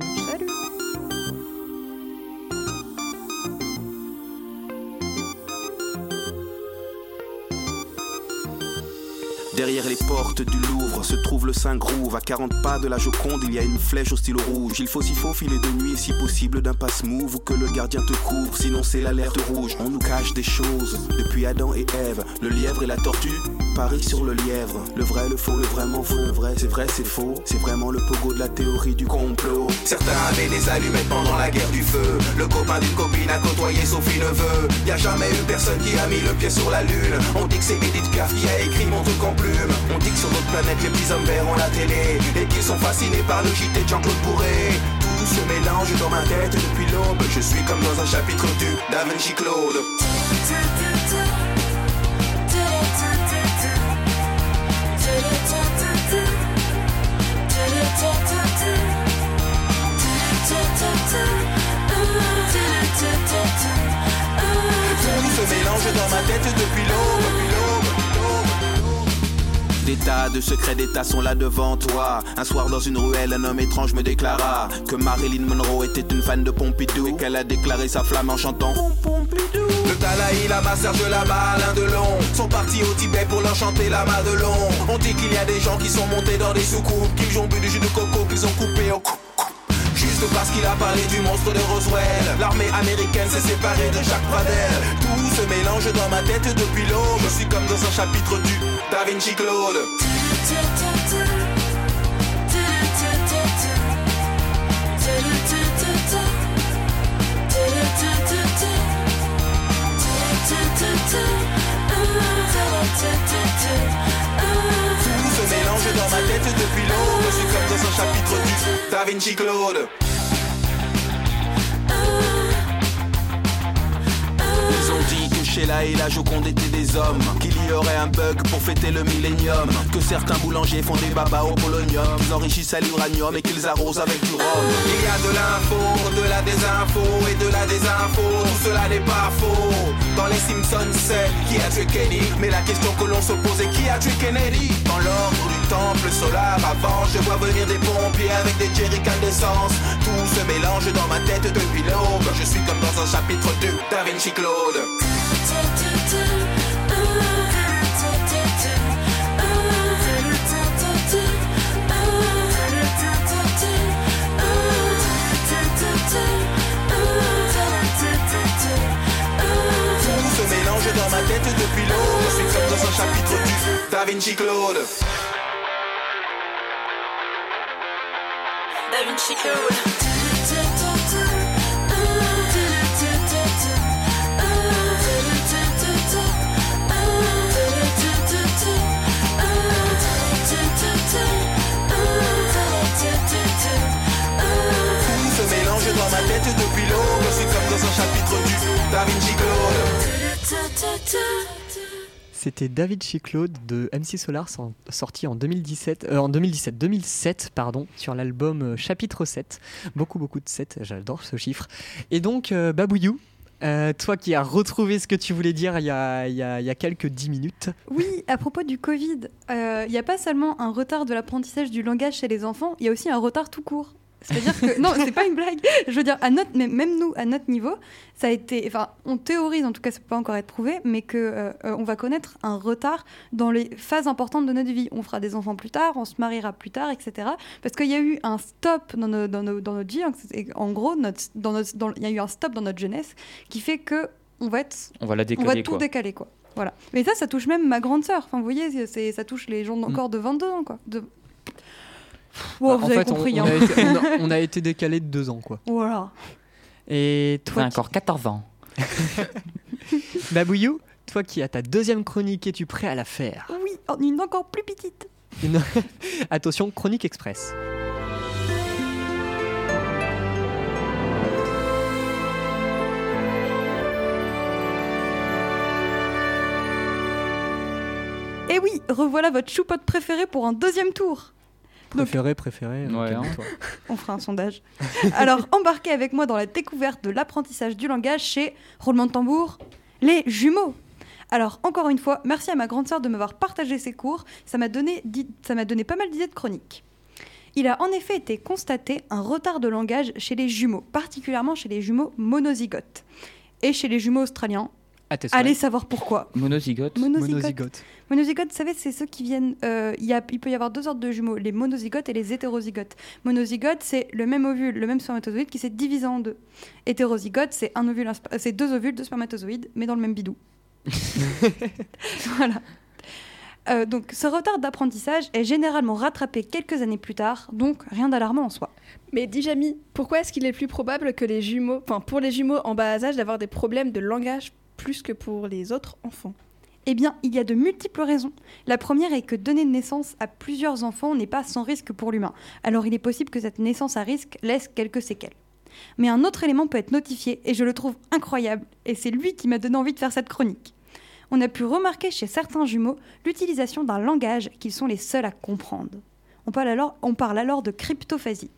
Derrière les portes du Louvre se trouve le Saint-Groove. À 40 pas de la Joconde, il y a une flèche au stylo rouge. Il faut s'y faufiler de nuit si possible d'un passe move ou que le gardien te couvre. Sinon, c'est l'alerte rouge. On nous cache des choses depuis Adam et Ève. Le lièvre et la tortue parient sur le lièvre. Le vrai, le faux, le vraiment faux. Le vrai, c'est vrai, c'est faux. C'est vraiment le pogo de la théorie du complot. Certains avaient des allumettes pendant la guerre du feu. Le copain d'une copine a côtoyé Sophie Neveu. Y a jamais eu personne qui a mis le pied sur la lune. On dit que c'est Edith Piaf qui a écrit mon truc en plume. On dit que sur notre planète les petits hommes verts ont la télé et qu'ils sont fascinés par le JT de Jean-Claude Bourré. Tout se mélange dans ma tête depuis l'aube. Je suis comme dans un chapitre du Da Vinci Claude. Mélange dans ma tête depuis l'aube. Des tas de secrets d'État sont là devant toi. Un soir dans une ruelle, un homme étrange me déclara que Marilyn Monroe était une fan de Pompidou et qu'elle a déclaré sa flamme en chantant Pompidou. Le Dalai Lama, Serge Lama, Alain Delon sont partis au Tibet pour leur chanter la Madelon. On dit qu'il y a des gens qui sont montés dans des soucoupes, qu'ils ont bu du jus de coco, qu'ils ont coupé au coupe. Juste parce qu'il a parlé du monstre de Roswell. L'armée américaine s'est séparée de Jacques Pradel Tout se mélange dans ma tête depuis l'aube. Je suis comme dans un chapitre du Da Vinci Claude Tout se mélange dans ma tête depuis l'aube. Je suis comme dans un chapitre du Da Vinci Claude que Sheila et la Joconde étaient des hommes. Qu'il y aurait un bug pour fêter le millénium. Que certains boulangers font des babas au polonium. Qu'ils enrichissent à l'uranium et qu'ils arrosent avec du rhum. Il y a de l'info, de la désinfo et de la désinfo. Tout cela n'est pas faux Dans les Simpsons c'est qui a tué Kenny. Mais la question que l'on se pose est qui a tué Kennedy? Dans l'ordre du temple solaire avant Je vois venir des pompiers avec des jerrycans d'essence. Tout se mélange dans ma tête depuis l'aube. Je suis comme dans un chapitre du Da Vinci Claude depuis l'aube C'est comme dans un chapitre du Da Vinci Claude Da Vinci Claude mélange dans ma tête depuis l'aube C'est comme dans un chapitre du Da Vinci Claude c'était David Chiclaude de MC Solar sorti en 2017, euh, en 2017, 2007 pardon, sur l'album euh, Chapitre 7. Beaucoup beaucoup de 7, j'adore ce chiffre. Et donc euh, Babouyou, euh, toi qui as retrouvé ce que tu voulais dire il y a, il y a- quelques 10 minutes. Oui, à propos du Covid, il n'y a pas seulement un retard de l'apprentissage du langage chez les enfants, il y a aussi un retard tout court. C'est-à-dire que non, c'est pas une blague. Je veux dire, à notre, même nous, à notre niveau, ça a été, enfin, on théorise, en tout cas, ça peut pas encore être prouvé, mais que euh, euh, on va connaître un retard dans les phases importantes de notre vie. On fera des enfants plus tard, on se mariera plus tard, etc. Parce qu'il y a eu un stop dans, nos- dans, nos- dans notre vie. En, en gros, notre, dans notre, dans- il y a eu un stop dans notre jeunesse qui fait que on va être On va la on décoller, va tout quoi. décaler quoi. Voilà. Mais ça, ça touche même ma grande sœur. Enfin, vous voyez, ça touche les gens Mm. encore de 22 ans, quoi. De... Bah, vous en avez fait, compris. on, hein. a été, on a- on a été décalé de deux ans quoi. Voilà. Et toi, encore 14 ans. Babouyou, toi qui as ta deuxième chronique, es-tu prêt à la faire? Oui, en une encore plus petite. Une- Attention, chronique express. Et Eh oui, revoilà votre choupote préféré pour un deuxième tour. Préféré, préféré. euh, Ouais, hein. On fera un sondage. Alors, embarquez avec moi dans la découverte de l'apprentissage du langage chez Roulement de tambour, les jumeaux. Alors, encore une fois, merci à ma grande sœur de m'avoir partagé ses cours. Ça m'a donné, di- ça m'a donné pas mal d'idées de chroniques. Il a en effet été constaté un retard de langage chez les jumeaux, particulièrement chez les jumeaux monozygotes. Et chez les jumeaux australiens. Allez savoir pourquoi. Monozygote. Monozygote. Monozygote. Monozygotes, vous savez, c'est ceux qui viennent. euh, il y a- il peut y avoir deux sortes de jumeaux, les monozygotes et les hétérozygotes. Monozygote, c'est le même ovule, le même spermatozoïde qui s'est divisé en deux. Hétérozygote, c'est un ovule, c'est deux ovules, deux spermatozoïdes, mais dans le même bidou. voilà. Euh, donc, ce retard d'apprentissage est généralement rattrapé quelques années plus tard, donc rien d'alarmant en soi. Mais dis Jamy, pourquoi est-ce qu'il est plus probable que les jumeaux, enfin pour les jumeaux en bas âge d'avoir des problèmes de langage plus que pour les autres enfants Eh bien, il y a de multiples raisons. La première est que donner naissance à plusieurs enfants n'est pas sans risque pour l'humain. Alors il est possible que cette naissance à risque laisse quelques séquelles. Mais un autre élément peut être notifié et je le trouve incroyable, et c'est lui qui m'a donné envie de faire cette chronique. On a pu remarquer chez certains jumeaux l'utilisation d'un langage qu'ils sont les seuls à comprendre. On parle alors, de cryptophasie.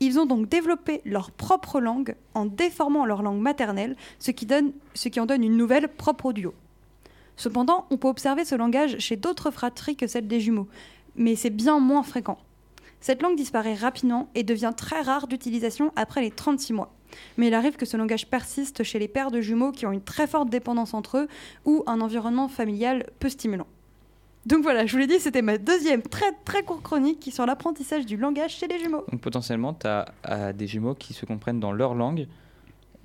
Ils ont donc développé leur propre langue en déformant leur langue maternelle, ce qui, en donne une nouvelle propre au duo. Cependant, on peut observer ce langage chez d'autres fratries que celle des jumeaux, mais c'est bien moins fréquent. Cette langue disparaît rapidement et devient très rare d'utilisation après les 36 mois. Mais il arrive que ce langage persiste chez les pères de jumeaux qui ont une très forte dépendance entre eux ou un environnement familial peu stimulant. Donc voilà, je vous l'ai dit, c'était ma deuxième très très courte chronique qui sur l'apprentissage du langage chez les jumeaux. Donc potentiellement, tu as des jumeaux qui se comprennent dans leur langue.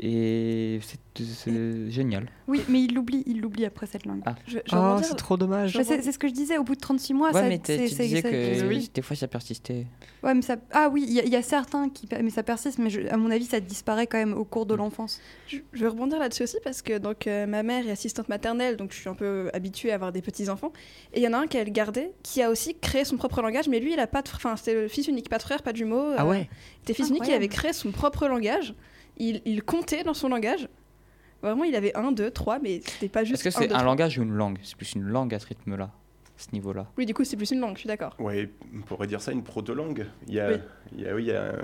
Et c'est- génial. Oui, mais il l'oublie, il l'oublie après cette langue. Ah. Je, je Ah, c'est trop dommage. C'est ce que je disais, au bout de 36 mois, ouais, ça, mais tu disais que oui. des fois ça persistait. Ouais, mais ça... Ah oui, il y, a- il y a certains qui... Mais ça persiste, mais je- à mon avis, ça disparaît quand même au cours de l'enfance. Je, je vais rebondir là-dessus aussi parce que donc euh, ma mère est assistante maternelle, donc je suis un peu habituée à avoir des petits enfants. Et il y en a un qui a le gardé, qui a aussi créé son propre langage, mais lui il a pas de, enfin c'était le fils unique, pas de frère, pas de jumeaux. Ah euh, ouais C'était fils unique, il avait créé son propre langage. Il, il comptait dans son langage. Vraiment, il avait un, deux, trois, mais c'était pas juste. Est-ce que un, c'est deux, un langage ou une langue? C'est plus une langue à ce rythme-là, à ce niveau-là. Oui, du coup, c'est plus une langue, je suis d'accord. Ouais, on pourrait dire ça une proto-langue. Il y a, Oui. il y a- oui, il y a-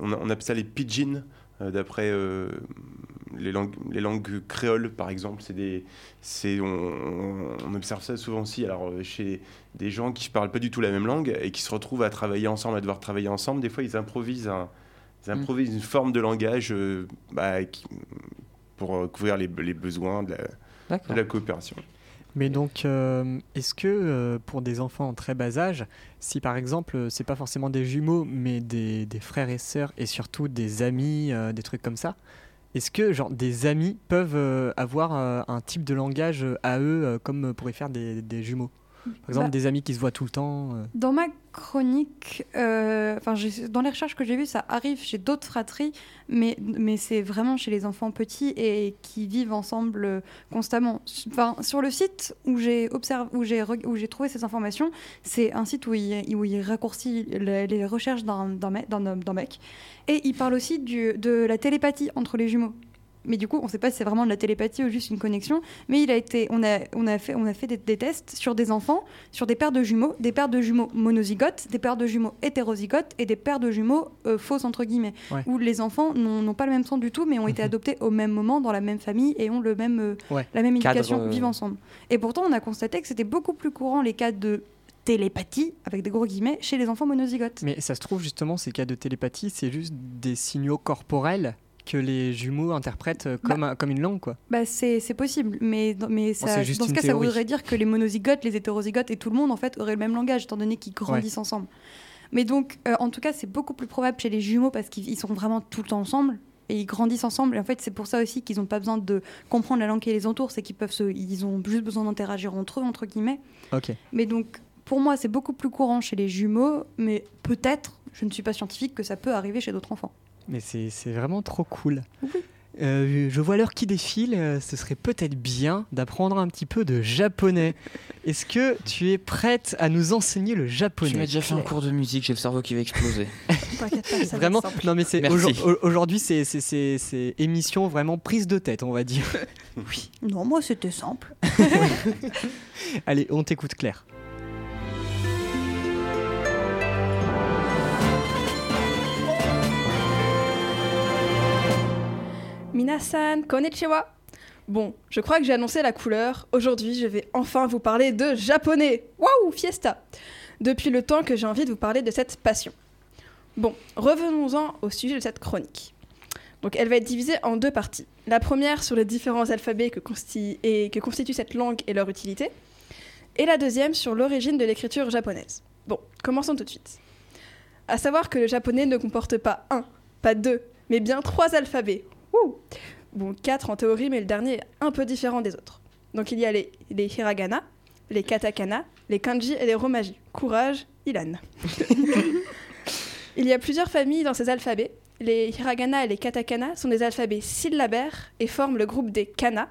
on, appelle ça les pidgins, euh, d'après euh, les, langues, les langues créoles, par exemple. C'est des, c'est, on, on observe ça souvent aussi alors, euh, chez des gens qui ne parlent pas du tout la même langue et qui se retrouvent à travailler ensemble, à devoir travailler ensemble. Des fois, ils improvisent, un- ils Mm. improvisent une forme de langage euh, bah, qui- pour euh, couvrir les, les besoins de la, D'accord. de la coopération. Mais donc, euh, est-ce que euh, pour des enfants en très bas âge, si par exemple, c'est pas forcément des jumeaux, mais des, des frères et sœurs, et surtout des amis, euh, des trucs comme ça, est-ce que genre des amis peuvent euh, avoir euh, un type de langage à eux, euh, comme pourraient faire des, des jumeaux? Par exemple, Bah, des amis qui se voient tout le temps. euh. Dans ma chronique, euh, dans les recherches que j'ai vues, ça arrive chez d'autres fratries, mais, mais c'est vraiment chez les enfants petits et qui vivent ensemble euh, constamment. Enfin, sur le site où j'ai trouvé ces informations, c'est un site où il, où il raccourcit les, recherches d'un mec, et il parle aussi de la télépathie entre les jumeaux. Mais du coup, on ne sait pas si c'est vraiment de la télépathie ou juste une connexion. Mais il a été, on a, on a fait, on a fait des, des tests sur des enfants, sur des paires de jumeaux, des paires de jumeaux monozygotes, des paires de jumeaux hétérozygotes et des paires de jumeaux euh, fausses entre guillemets, Ouais. où les enfants n'ont pas le même sang du tout, mais ont été Mhm. adoptés au même moment dans la même famille et ont le même, euh, Ouais. la même éducation, euh, vivent ensemble. Et pourtant, on a constaté que c'était beaucoup plus courant les cas de télépathie, avec des gros guillemets, chez les enfants monozygotes. Mais ça se trouve justement, ces cas de télépathie, c'est juste des signaux corporels que les jumeaux interprètent euh, comme, un- comme une langue, quoi. Bah, c'est possible, mais, dans- mais ça, juste dans ce cas, ça voudrait dire que les monozygotes, les hétérozygotes et tout le monde, en fait, auraient le même langage, étant donné qu'ils grandissent ensemble. Mais donc, euh, en tout cas, c'est beaucoup plus probable chez les jumeaux parce qu'ils ils sont vraiment tout le temps ensemble et ils grandissent ensemble. Et en fait, c'est pour ça aussi qu'ils n'ont pas besoin de comprendre la langue qui les entoure, c'est qu'ils peuvent se, ils ont juste besoin d'interagir entre eux, entre guillemets. Ok. Mais donc, pour moi, c'est beaucoup plus courant chez les jumeaux, mais peut-être, je ne suis pas scientifique, que ça peut arriver chez d'autres enfants. Mais c'est vraiment trop cool. Oui. Euh, je vois l'heure qui défile, euh, ce serait peut-être bien d'apprendre un petit peu de japonais. Est-ce que tu es prête à nous enseigner le japonais? Tu m'as déjà fait un cours de musique, j'ai le cerveau qui va exploser. T'inquiète pas, ça va Vraiment, non mais c'est aujourd'hui c'est émission vraiment prise de tête on va dire. Non, moi, c'était simple. Allez on t'écoute Claire. Minasan, konnichiwa Bon, je crois que j'ai annoncé la couleur. Aujourd'hui, je vais enfin vous parler de japonais. Waouh, fiesta Depuis le temps que j'ai envie de vous parler de cette passion. Bon, revenons-en au sujet de cette chronique. Donc, elle va être divisée en deux parties. La première sur les différents alphabets que, constitue cette langue et leur utilité. Et la deuxième sur l'origine de l'écriture japonaise. Bon, commençons tout de suite. À savoir que le japonais ne comporte pas un, pas deux, mais bien trois alphabets. Wouh Bon, quatre en théorie, mais le dernier est un peu différent des autres. Donc il y a les, les hiragana, les katakana, les kanji et les romaji. Courage, Ilan. il y a plusieurs familles dans ces alphabets. Les hiragana et les katakana sont des alphabets syllabaires et forment le groupe des kana.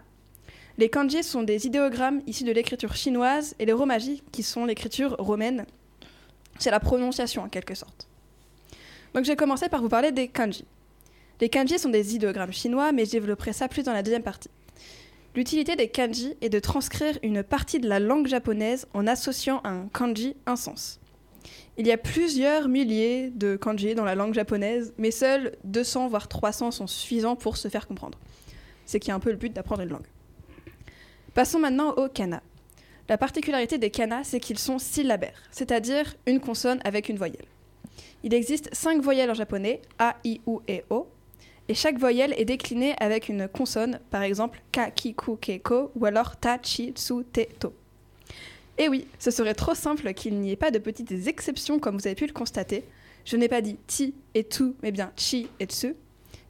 Les kanji sont des idéogrammes issus de l'écriture chinoise et les romaji qui sont l'écriture romaine. C'est la prononciation en quelque sorte. Donc j'ai commencé par vous parler des kanji. Les kanji sont des idéogrammes chinois, mais je développerai ça plus dans la deuxième partie. L'utilité des kanji est de transcrire une partie de la langue japonaise en associant à un kanji un sens. Il y a plusieurs milliers de kanji dans la langue japonaise, mais seuls 200 voire 300 sont suffisants pour se faire comprendre. C'est qui est un peu le but d'apprendre une langue. Passons maintenant aux kana. La particularité des kana, c'est qu'ils sont syllabaires, c'est-à-dire une consonne avec une voyelle. Il existe cinq voyelles en japonais, A, I, U et O, et chaque voyelle est déclinée avec une consonne, par exemple ka, ki, ku, ke, ko, ou alors ta, chi, tsu, te, to. Et oui, ce serait trop simple qu'il n'y ait pas de petites exceptions comme vous avez pu le constater. Je n'ai pas dit ti et tu, mais bien chi et tsu,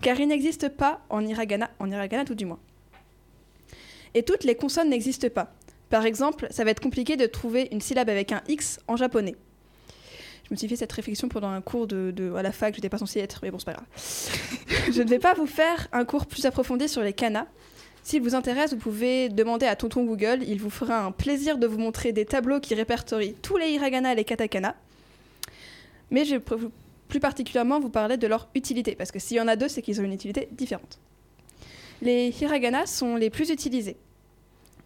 car il n'existe pas en hiragana, en hiragana tout du moins. Et toutes les consonnes n'existent pas. Par exemple, ça va être compliqué de trouver une syllabe avec un X en japonais. Je me suis fait cette réflexion pendant un cours de, à la fac, j'étais pas censée être, mais bon, c'est pas grave. je ne vais pas vous faire un cours plus approfondi sur les kanas. S'il vous intéresse, vous pouvez demander à Tonton Google, il vous fera un plaisir de vous montrer des tableaux qui répertorient tous les hiragana et les katakana. Mais je vais plus particulièrement vous parler de leur utilité, parce que s'il y en a deux, c'est qu'ils ont une utilité différente. Les hiragana sont les plus utilisés.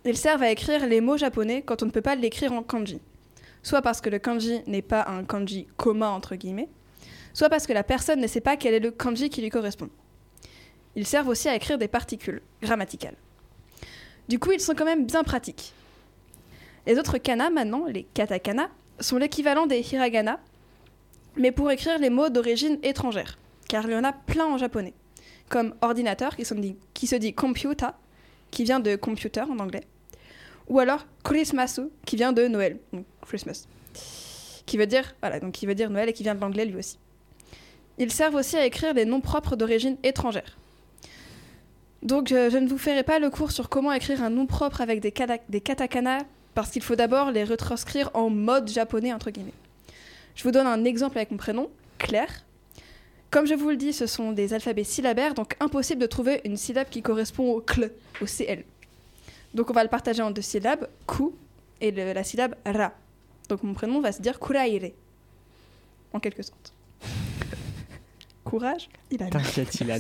Ils servent à écrire les mots japonais quand on ne peut pas l'écrire en kanji soit parce que le kanji n'est pas un kanji commun entre guillemets, soit parce que la personne ne sait pas quel est le kanji qui lui correspond. Ils servent aussi à écrire des particules grammaticales. Du coup, ils sont quand même bien pratiques. Les autres kana maintenant, les katakana, sont l'équivalent des hiragana, mais pour écrire les mots d'origine étrangère, car il y en a plein en japonais, comme ordinateur qui se dit, qui se dit computer, qui vient de computer en anglais, ou alors Christmasu, qui vient de Noël, donc Christmas, qui veut dire voilà, donc qui veut dire Noël et qui vient de l'anglais lui aussi. Ils servent aussi à écrire les noms propres d'origine étrangère. Donc euh, je ne vous ferai pas le cours sur comment écrire un nom propre avec des, kada- des katakana parce qu'il faut d'abord les retranscrire en mode japonais entre guillemets. Je vous donne un exemple avec mon prénom, Claire. Comme je vous le dis, ce sont des alphabets syllabaires, donc impossible de trouver une syllabe qui correspond au cl, au cl. Donc on va le partager en deux syllabes, ku et le- la syllabe ra. Donc mon prénom va se dire kuraire. En quelque sorte. Courage, il a T'inquiète Ilan.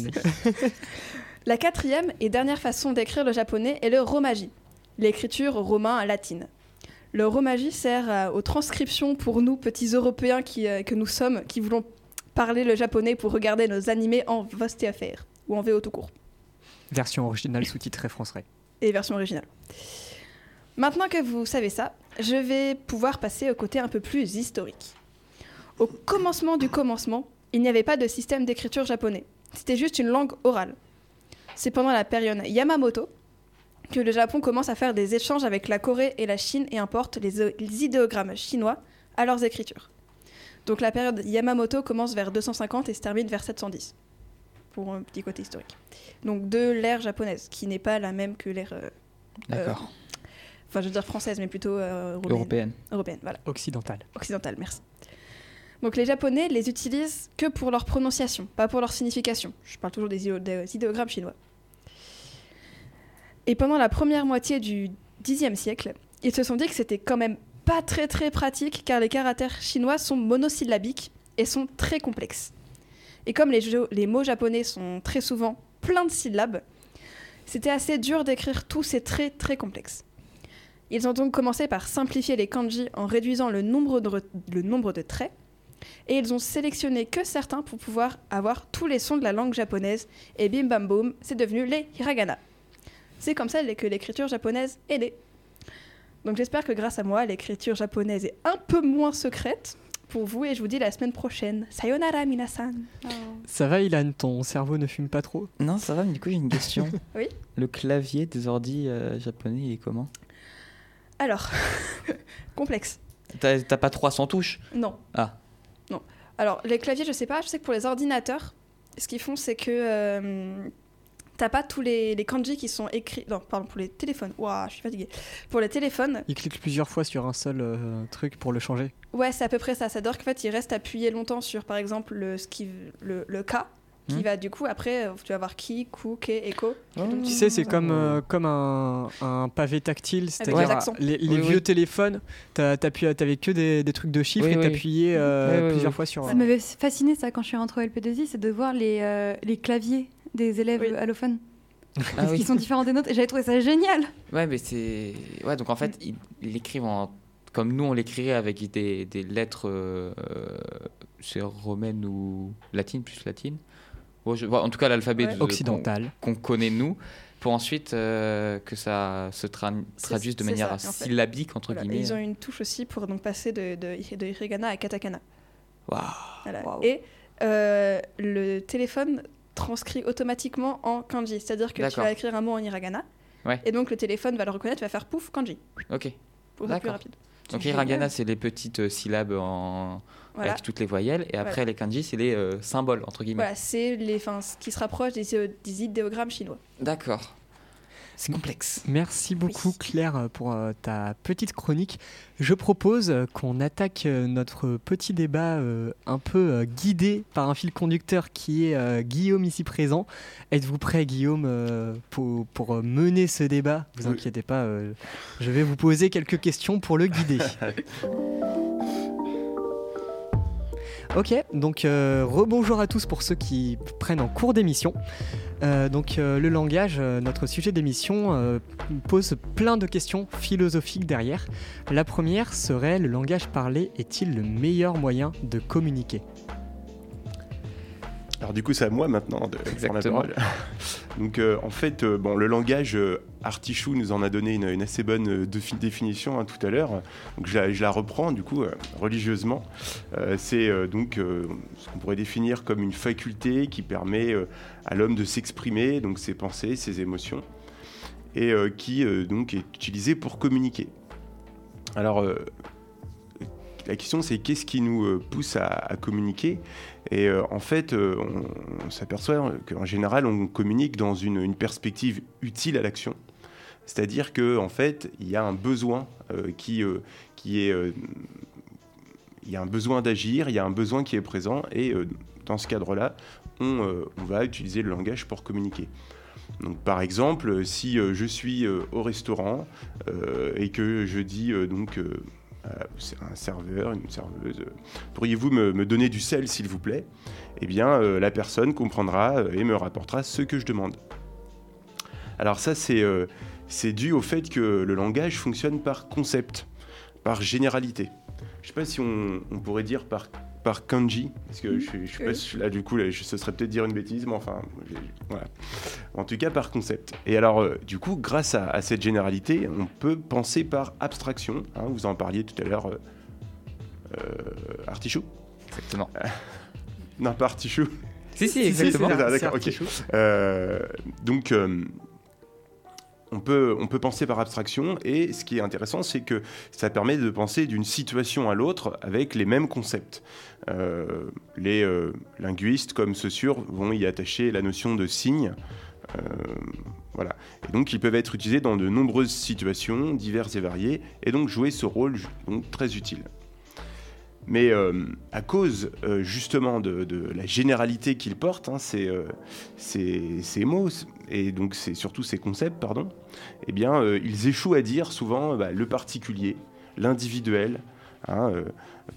La quatrième et dernière façon d'écrire le japonais est le romaji, l'écriture romain latine. Le romaji sert euh, aux transcriptions pour nous, petits Européens qui, euh, que nous sommes, qui voulons parler le japonais pour regarder nos animés en VSTFR, ou en VO tout court, Version originale sous-titrée français. Et version originale. Maintenant que vous savez ça, je vais pouvoir passer au côté un peu plus historique. Au commencement du commencement, il n'y avait pas de système d'écriture japonais. C'était juste une langue orale. C'est pendant la période Yamamoto que le Japon commence à faire des échanges avec la Corée et la Chine et importe les, les idéogrammes chinois à leurs écritures. Donc la période Yamamoto commence vers 250 et se termine vers 710, pour un petit côté historique. Donc de l'ère japonaise, qui n'est pas la même que l'ère... euh, D'accord. Enfin, je veux dire française, mais plutôt euh, européenne. Européenne. Européenne, voilà. Occidentale. Occidentale, merci. Donc les Japonais les utilisent que pour leur prononciation, pas pour leur signification. Je parle toujours des, des idéogrammes chinois. Et pendant la première moitié du Xe siècle, ils se sont dit que c'était quand même pas très très pratique car les caractères chinois sont monosyllabiques et sont très complexes. Et comme les, mots japonais sont très souvent pleins de syllabes, c'était assez dur d'écrire tous ces traits très complexes. Ils ont donc commencé par simplifier les kanji en réduisant le nombre de, le nombre de traits, et ils ont sélectionné que certains pour pouvoir avoir tous les sons de la langue japonaise, et bim bam boum, c'est devenu les hiragana. C'est comme ça que l'écriture japonaise est née. Donc j'espère que grâce à moi, l'écriture japonaise est un peu moins secrète pour vous, et je vous dis la semaine prochaine. Sayonara minasan. Ça va, Ilan Ton cerveau ne fume pas trop? Non, ça va, mais du coup, j'ai une question. Oui? Le clavier des ordi euh, japonais, il est comment? Alors, complexe. T'as t'as pas 300 touches? Non. Ah. Non. Alors, les claviers, je sais pas. Je sais que pour les ordinateurs, ce qu'ils font, c'est que euh, t'as pas tous les, les kanji qui sont écrits. Non, pardon, pour les téléphones. Ouah, je suis fatiguée. Pour les téléphones, Il clique plusieurs fois sur un seul euh, truc pour le changer. ouais, c'est à peu près ça. Ça dire qu'en fait, il reste appuyé longtemps sur, par exemple, le, ce qui, le, le K, qui Hmm. va du coup, après, euh, tu vas avoir ki, ku, ke, eko. Et donc, Tu sais, c'est Ah. comme, euh, comme un, un pavé tactile, c'est-à-dire les, les Oui, vieux oui. téléphones, t'avais que des, des trucs de chiffres Oui, et oui. t'appuyais euh, plusieurs oui. fois sur. Ça m'avait fasciné ça quand je suis rentrée au LP2I, c'est de voir les, euh, les claviers des élèves Oui. allophones. Ah Parce oui. qu'ils sont différents des nôtres et j'avais trouvé ça génial. Ouais, mais c'est. Ouais, donc en fait, ils l'écrivent en. Comme nous, on l'écrirait avec des, des lettres. euh, c'est romaine ou latine, plus latine. Bon, je- bon, en tout cas, l'alphabet Ouais. Occidental. qu'on connaît nous, pour ensuite euh, que ça se tra- traduise de manière ça, syllabique, entre Voilà. Et guillemets. ils ont une touche aussi pour donc passer de, de, de hiragana à katakana. Waouh. Voilà. Waouh. Et euh, le téléphone transcrit automatiquement en kanji, c'est-à-dire que tu vas écrire un mot en hiragana, Ouais. et donc le téléphone va le reconnaître, va faire pouf kanji, Ok. pour être plus rapide. Donc hiragana, génial. c'est les petites euh, syllabes en... Voilà, avec toutes les voyelles, et après Voilà. les kanji, c'est les euh, symboles, entre guillemets. voilà c'est les, ce qui se rapproche des, euh, des idéogrammes chinois. D'accord. C'est complexe. Merci beaucoup Oui. Claire pour euh, ta petite chronique. Je propose euh, qu'on attaque euh, notre petit débat euh, un peu euh, guidé par un fil conducteur qui est euh, Guillaume ici présent. Êtes-vous prêt Guillaume euh, pour, pour, mener ce débat? Vous Oui. inquiétez pas, euh, je vais vous poser quelques questions pour le guider. Ok, donc euh, rebonjour à tous pour ceux qui prennent en cours d'émission. Euh, donc euh, le langage, euh, notre sujet d'émission, euh, pose plein de questions philosophiques derrière. La première serait le langage parlé est-il le meilleur moyen de communiquer? Alors du coup, c'est à moi maintenant de prendre la Exactement. parole. Donc euh, en fait, euh, bon, le langage, euh, Artichou nous en a donné une, assez bonne euh, défi- définition hein, tout à l'heure. Donc je la, reprends du coup euh, religieusement. Euh, c'est donc ce qu'on pourrait définir comme une faculté qui permet à l'homme de s'exprimer, donc ses pensées, ses émotions, et qui donc est utilisée pour communiquer. Alors la question c'est qu'est-ce qui nous euh, pousse à- communiquer? Et euh, en fait, euh, on, s'aperçoit qu'en général, on communique dans une, perspective utile à l'action. C'est-à-dire qu'en en fait, il y a un besoin qui, est... il y a un besoin d'agir, il y a un besoin qui est présent, et dans ce cadre-là, on, va utiliser le langage pour communiquer. Donc, par exemple, si je suis au restaurant et que je dis donc un serveur, une serveuse, euh, pourriez-vous me, donner du sel s'il vous plaît? Eh bien, euh, la personne comprendra euh, et me rapportera ce que je demande. Alors ça, c'est euh, dû au fait que le langage fonctionne par concept, par généralité. Je sais pas si on, on pourrait dire par, par kanji, parce que je, je suis pas sûr- là du coup, là, je, ce serait peut-être dire une bêtise, mais enfin, voilà. En tout cas, par concept. Et alors, euh, du coup, grâce à, à cette généralité, on peut penser par abstraction. hein, vous en parliez tout à l'heure, euh, euh, artichaut Exactement. Non, pas artichaut. Si, si, Si, si, exactement. C'est d'accord, ok. Euh, donc, euh, on, peut, penser par abstraction, et ce qui est intéressant, c'est que ça permet de penser d'une situation à l'autre avec les mêmes concepts. Euh, les euh, linguistes, comme Saussure, vont y attacher la notion de signe. Euh. Et donc, ils peuvent être utilisés dans de nombreuses situations, diverses et variées, et donc jouer ce rôle très utile. Mais euh, à cause euh, justement de, la généralité qu'ils portent, hein, ces, euh, ces- mots, et donc c'est surtout ces concepts, pardon, eh bien, ils échouent à dire souvent bah, le particulier, l'individuel, hein,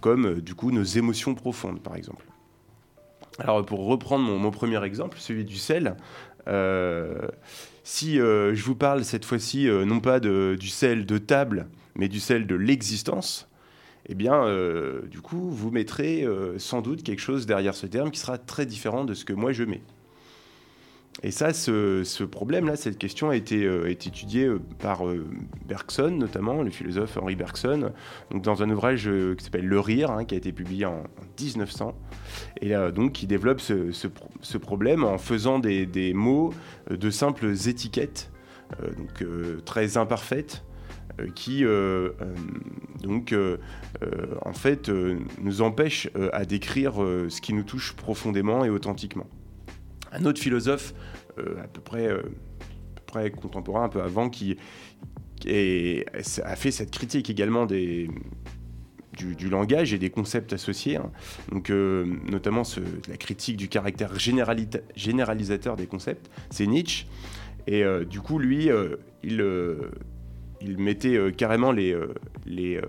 comme du coup nos émotions profondes, par exemple. Alors pour reprendre mon, premier exemple, celui du sel, si je vous parle cette fois-ci non pas du sel de table, mais du sel de l'existence, eh bien, euh, du coup, vous mettrez euh, sans doute quelque chose derrière ce terme qui sera très différent de ce que moi je mets. Et ça, ce, problème-là, cette question a été, euh, étudiée par Bergson, notamment, le philosophe Henri Bergson, dans un ouvrage qui s'appelle Le Rire, hein, qui a été publié en, en 1900. Et donc, il développe ce, ce pro- ce problème en faisant des, mots de simples étiquettes, donc très imparfaites, qui, donc, euh, euh, en fait, euh, nous empêchent euh, à décrire ce qui nous touche profondément et authentiquement. Un autre philosophe, à, peu près, contemporain, un peu avant, qui, a fait cette critique également du, langage et des concepts associés, hein. donc notamment la critique du caractère généralisateur des concepts, c'est Nietzsche. Et du coup, lui, il, il mettait euh, carrément les, euh, euh,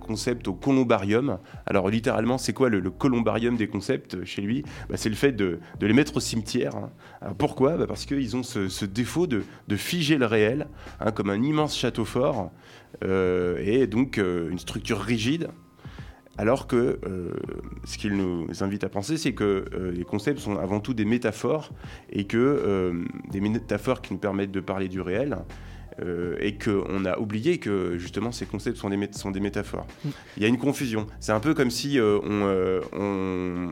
concepts au columbarium. Alors littéralement, c'est quoi le, columbarium des concepts chez lui? Bah, C'est le fait de, les mettre au cimetière. hein. Pourquoi? Bah, Parce qu'ils ont ce, défaut de, figer le réel, hein, comme un immense château fort, et donc une structure rigide. Alors que ce qu'il nous invite à penser, c'est que les concepts sont avant tout des métaphores, et que des métaphores qui nous permettent de parler du réel, euh, et qu'on a oublié que justement ces concepts sont des, mét- sont des métaphores. Mm. Il y a une confusion. C'est un peu comme si euh, on, euh, on,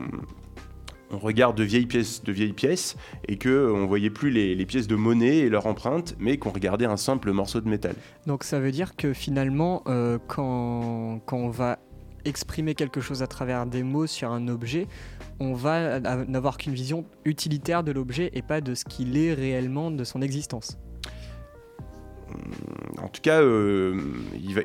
on regarde de vieilles pièces, de vieilles pièces et que euh, on voyait plus les, les pièces de monnaie et leur empreinte, mais qu'on regardait un simple morceau de métal. Donc ça veut dire que finalement, quand, quand on va exprimer quelque chose à travers des mots sur un objet, on va n'avoir qu'une vision utilitaire de l'objet et pas de ce qu'il est réellement de son existence. En tout cas, euh, il va-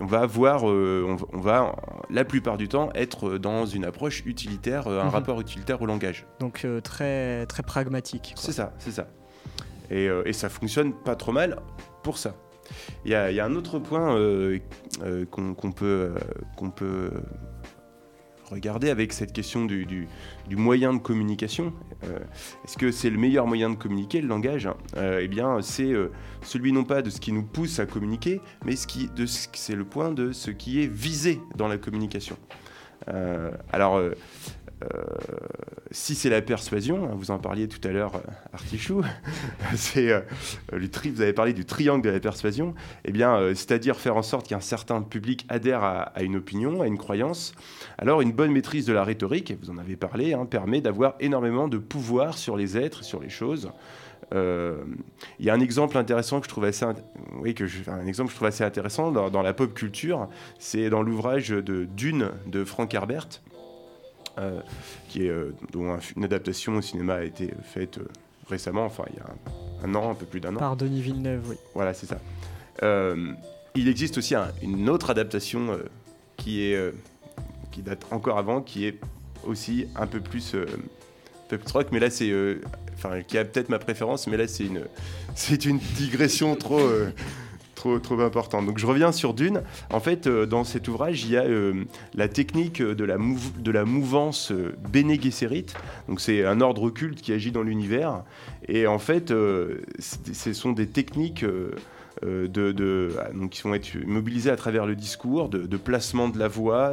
on va avoir, euh, on, va, on va, la plupart du temps être dans une approche utilitaire, euh, un Mhm. rapport utilitaire au langage. Donc euh, très, très pragmatique. C'est ça, c'est ça. Et, euh, et ça fonctionne pas trop mal pour ça. Il y a, il y a un autre point euh, euh, qu'on peut, euh, qu'on peut regarder avec cette question du, du- du moyen de communication. Euh, Est-ce que c'est le meilleur moyen de communiquer, le langage Euh, Eh bien, c'est euh, celui non pas de ce qui nous pousse à communiquer, mais ce qui, c'est le point de ce qui est visé dans la communication. Alors, euh, si c'est la persuasion, hein, vous en parliez tout à l'heure, euh, Artichou, c'est euh, le tri, vous avez parlé du triangle de la persuasion, eh bien, c'est-à-dire faire en sorte qu'un certain public adhère à, une opinion, à une croyance. Alors, une bonne maîtrise de la rhétorique, vous en avez parlé, hein, permet d'avoir énormément de pouvoir sur les êtres, sur les choses. Il y a un exemple intéressant que je trouve assez, oui, un exemple que je trouve assez intéressant dans, dans la pop culture, c'est dans l'ouvrage de Dune de Frank Herbert, qui est, euh, dont un- une adaptation au cinéma a été faite euh, récemment, enfin il y a un, un an, un peu plus d'un an. Par Denis Villeneuve, oui. Voilà, c'est ça. Euh, il existe aussi un- une autre adaptation euh, qui, est, euh, qui date encore avant, qui est aussi un peu plus, euh, plus rock, mais là c'est, euh, enfin, qui a peut-être ma préférence, mais là c'est une, c'est une digression trop, euh, trop, important. Donc je reviens sur Dune. En fait, euh, dans cet ouvrage, il y a euh, la technique de la, mouvance euh, Bene Gesserit. Donc c'est un ordre occulte qui agit dans l'univers. Et en fait, ce sont des techniques ah, qui vont être mobilisées à travers le discours, de, placement de la voix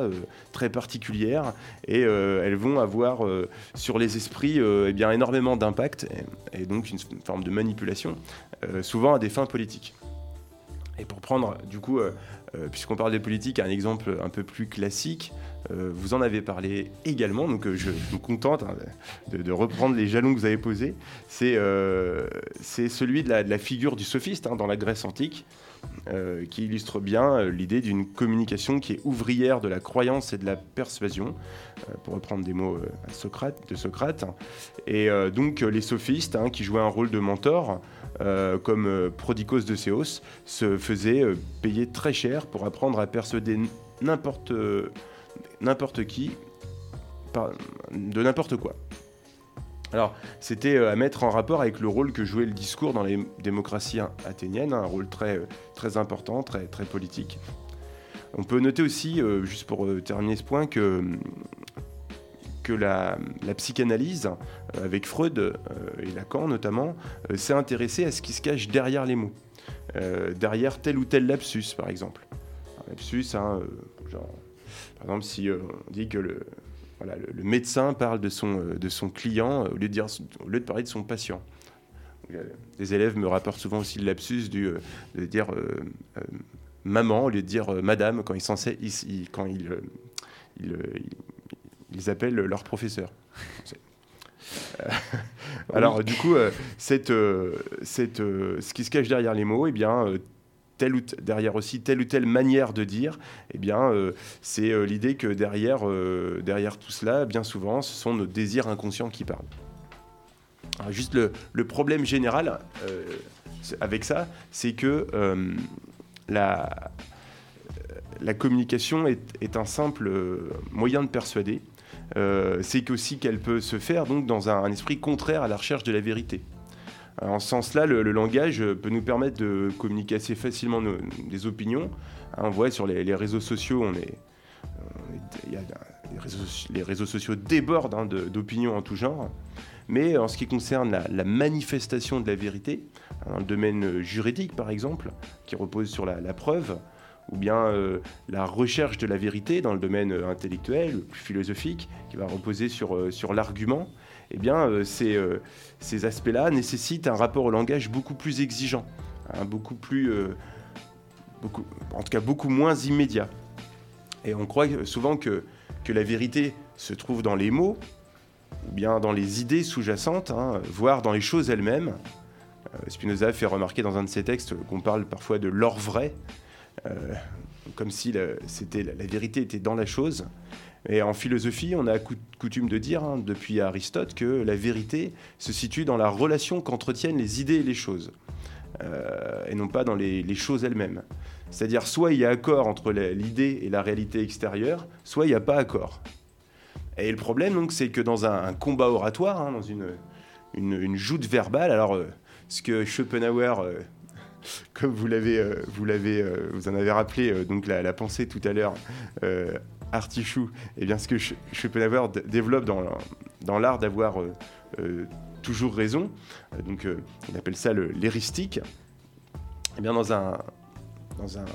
très particulière. Et elles vont avoir sur les esprits eh énormément d'impact et, donc une, forme de manipulation, souvent à des fins politiques. Et pour prendre, du coup, euh, euh, puisqu'on parle des politiques, un exemple un peu plus classique, euh, vous en avez parlé également, donc je, me contente hein, de, de reprendre les jalons que vous avez posés. C'est celui de la, de figure du sophiste hein, dans la Grèce antique, qui illustre bien l'idée d'une communication qui est ouvrière de la croyance et de la persuasion, pour reprendre des mots de Socrate. Et donc les sophistes, hein, qui jouaient un rôle de mentor, euh, comme euh, Prodicos de Céos, se faisaient euh, payer très cher pour apprendre à persuader n'importe qui de n'importe quoi. Alors, c'était à mettre en rapport avec le rôle que jouait le discours dans les démocraties athéniennes, un rôle très, très important, très, très politique. On peut noter aussi, juste pour terminer ce point, que, que la, psychanalyse, euh, avec Freud euh, et Lacan notamment, euh, s'est intéressée à ce qui se cache derrière les mots, derrière tel ou tel lapsus, par exemple. Un lapsus, hein, genre, par exemple, si on dit que le, médecin parle de son, client au lieu, de dire, au lieu de parler de son patient. Des élèves me rapportent souvent aussi le lapsus du, de dire maman au lieu de dire madame quand ils, censés, ils, ils- quand ils, euh, ils, appellent leur professeur. Euh, Alors du coup, euh, cette, euh, cette, ce qui se cache derrière les mots, eh bien, telle ou t- derrière aussi telle ou telle manière de dire, eh bien, c'est l'idée que derrière, derrière tout cela, bien souvent, ce sont nos désirs inconscients qui parlent. Alors, juste le, le problème général avec ça, c'est que la, la communication est, est un simple moyen de persuader. Euh, c'est qu'aussi qu'elle peut se faire donc dans un, esprit contraire à la recherche de la vérité. Euh, En ce sens-là, le, langage peut nous permettre de communiquer assez facilement nos- des opinions. Hein, on voit sur les, réseaux sociaux, les, réseaux, sociaux débordent hein, d'opinions en tout genre. Mais en ce qui concerne la, manifestation de la vérité, hein, dans le domaine juridique par exemple, qui repose sur la preuve, ou bien euh, la recherche de la vérité dans le domaine euh, intellectuel, philosophique, qui va reposer sur, euh, sur l'argument, eh bien, ces, ces aspects-là nécessitent un rapport au langage beaucoup plus exigeant, hein, beaucoup plus, beaucoup, en tout cas beaucoup moins immédiat. Et on croit souvent que, que la vérité se trouve dans les mots, ou bien dans les idées sous-jacentes, hein, voire dans les choses elles-mêmes. Spinoza fait remarquer dans un de ses textes qu'on parle parfois de l'or vrai, comme si c'était, la, vérité était dans la chose. Et en philosophie, on a cou- coutume de dire, hein, depuis Aristote, que la vérité se situe dans la relation qu'entretiennent les idées et les choses, euh, et non pas dans les, choses elles-mêmes. C'est-à-dire, soit il y a accord entre l'idée et la réalité extérieure, soit il n'y a pas accord. Et le problème, donc, c'est que dans un, combat oratoire, hein, dans une, joute verbale, alors euh, ce que Schopenhauer, euh, comme vous l'avez, euh, vous l'avez, euh, vous en avez rappelé, euh, donc la, pensée tout à l'heure, Artichou, et bien ce que Sch- Schopenhauer développe dans, dans l'art d'avoir toujours raison, donc on appelle ça l'éristique, et bien dans un, dans un,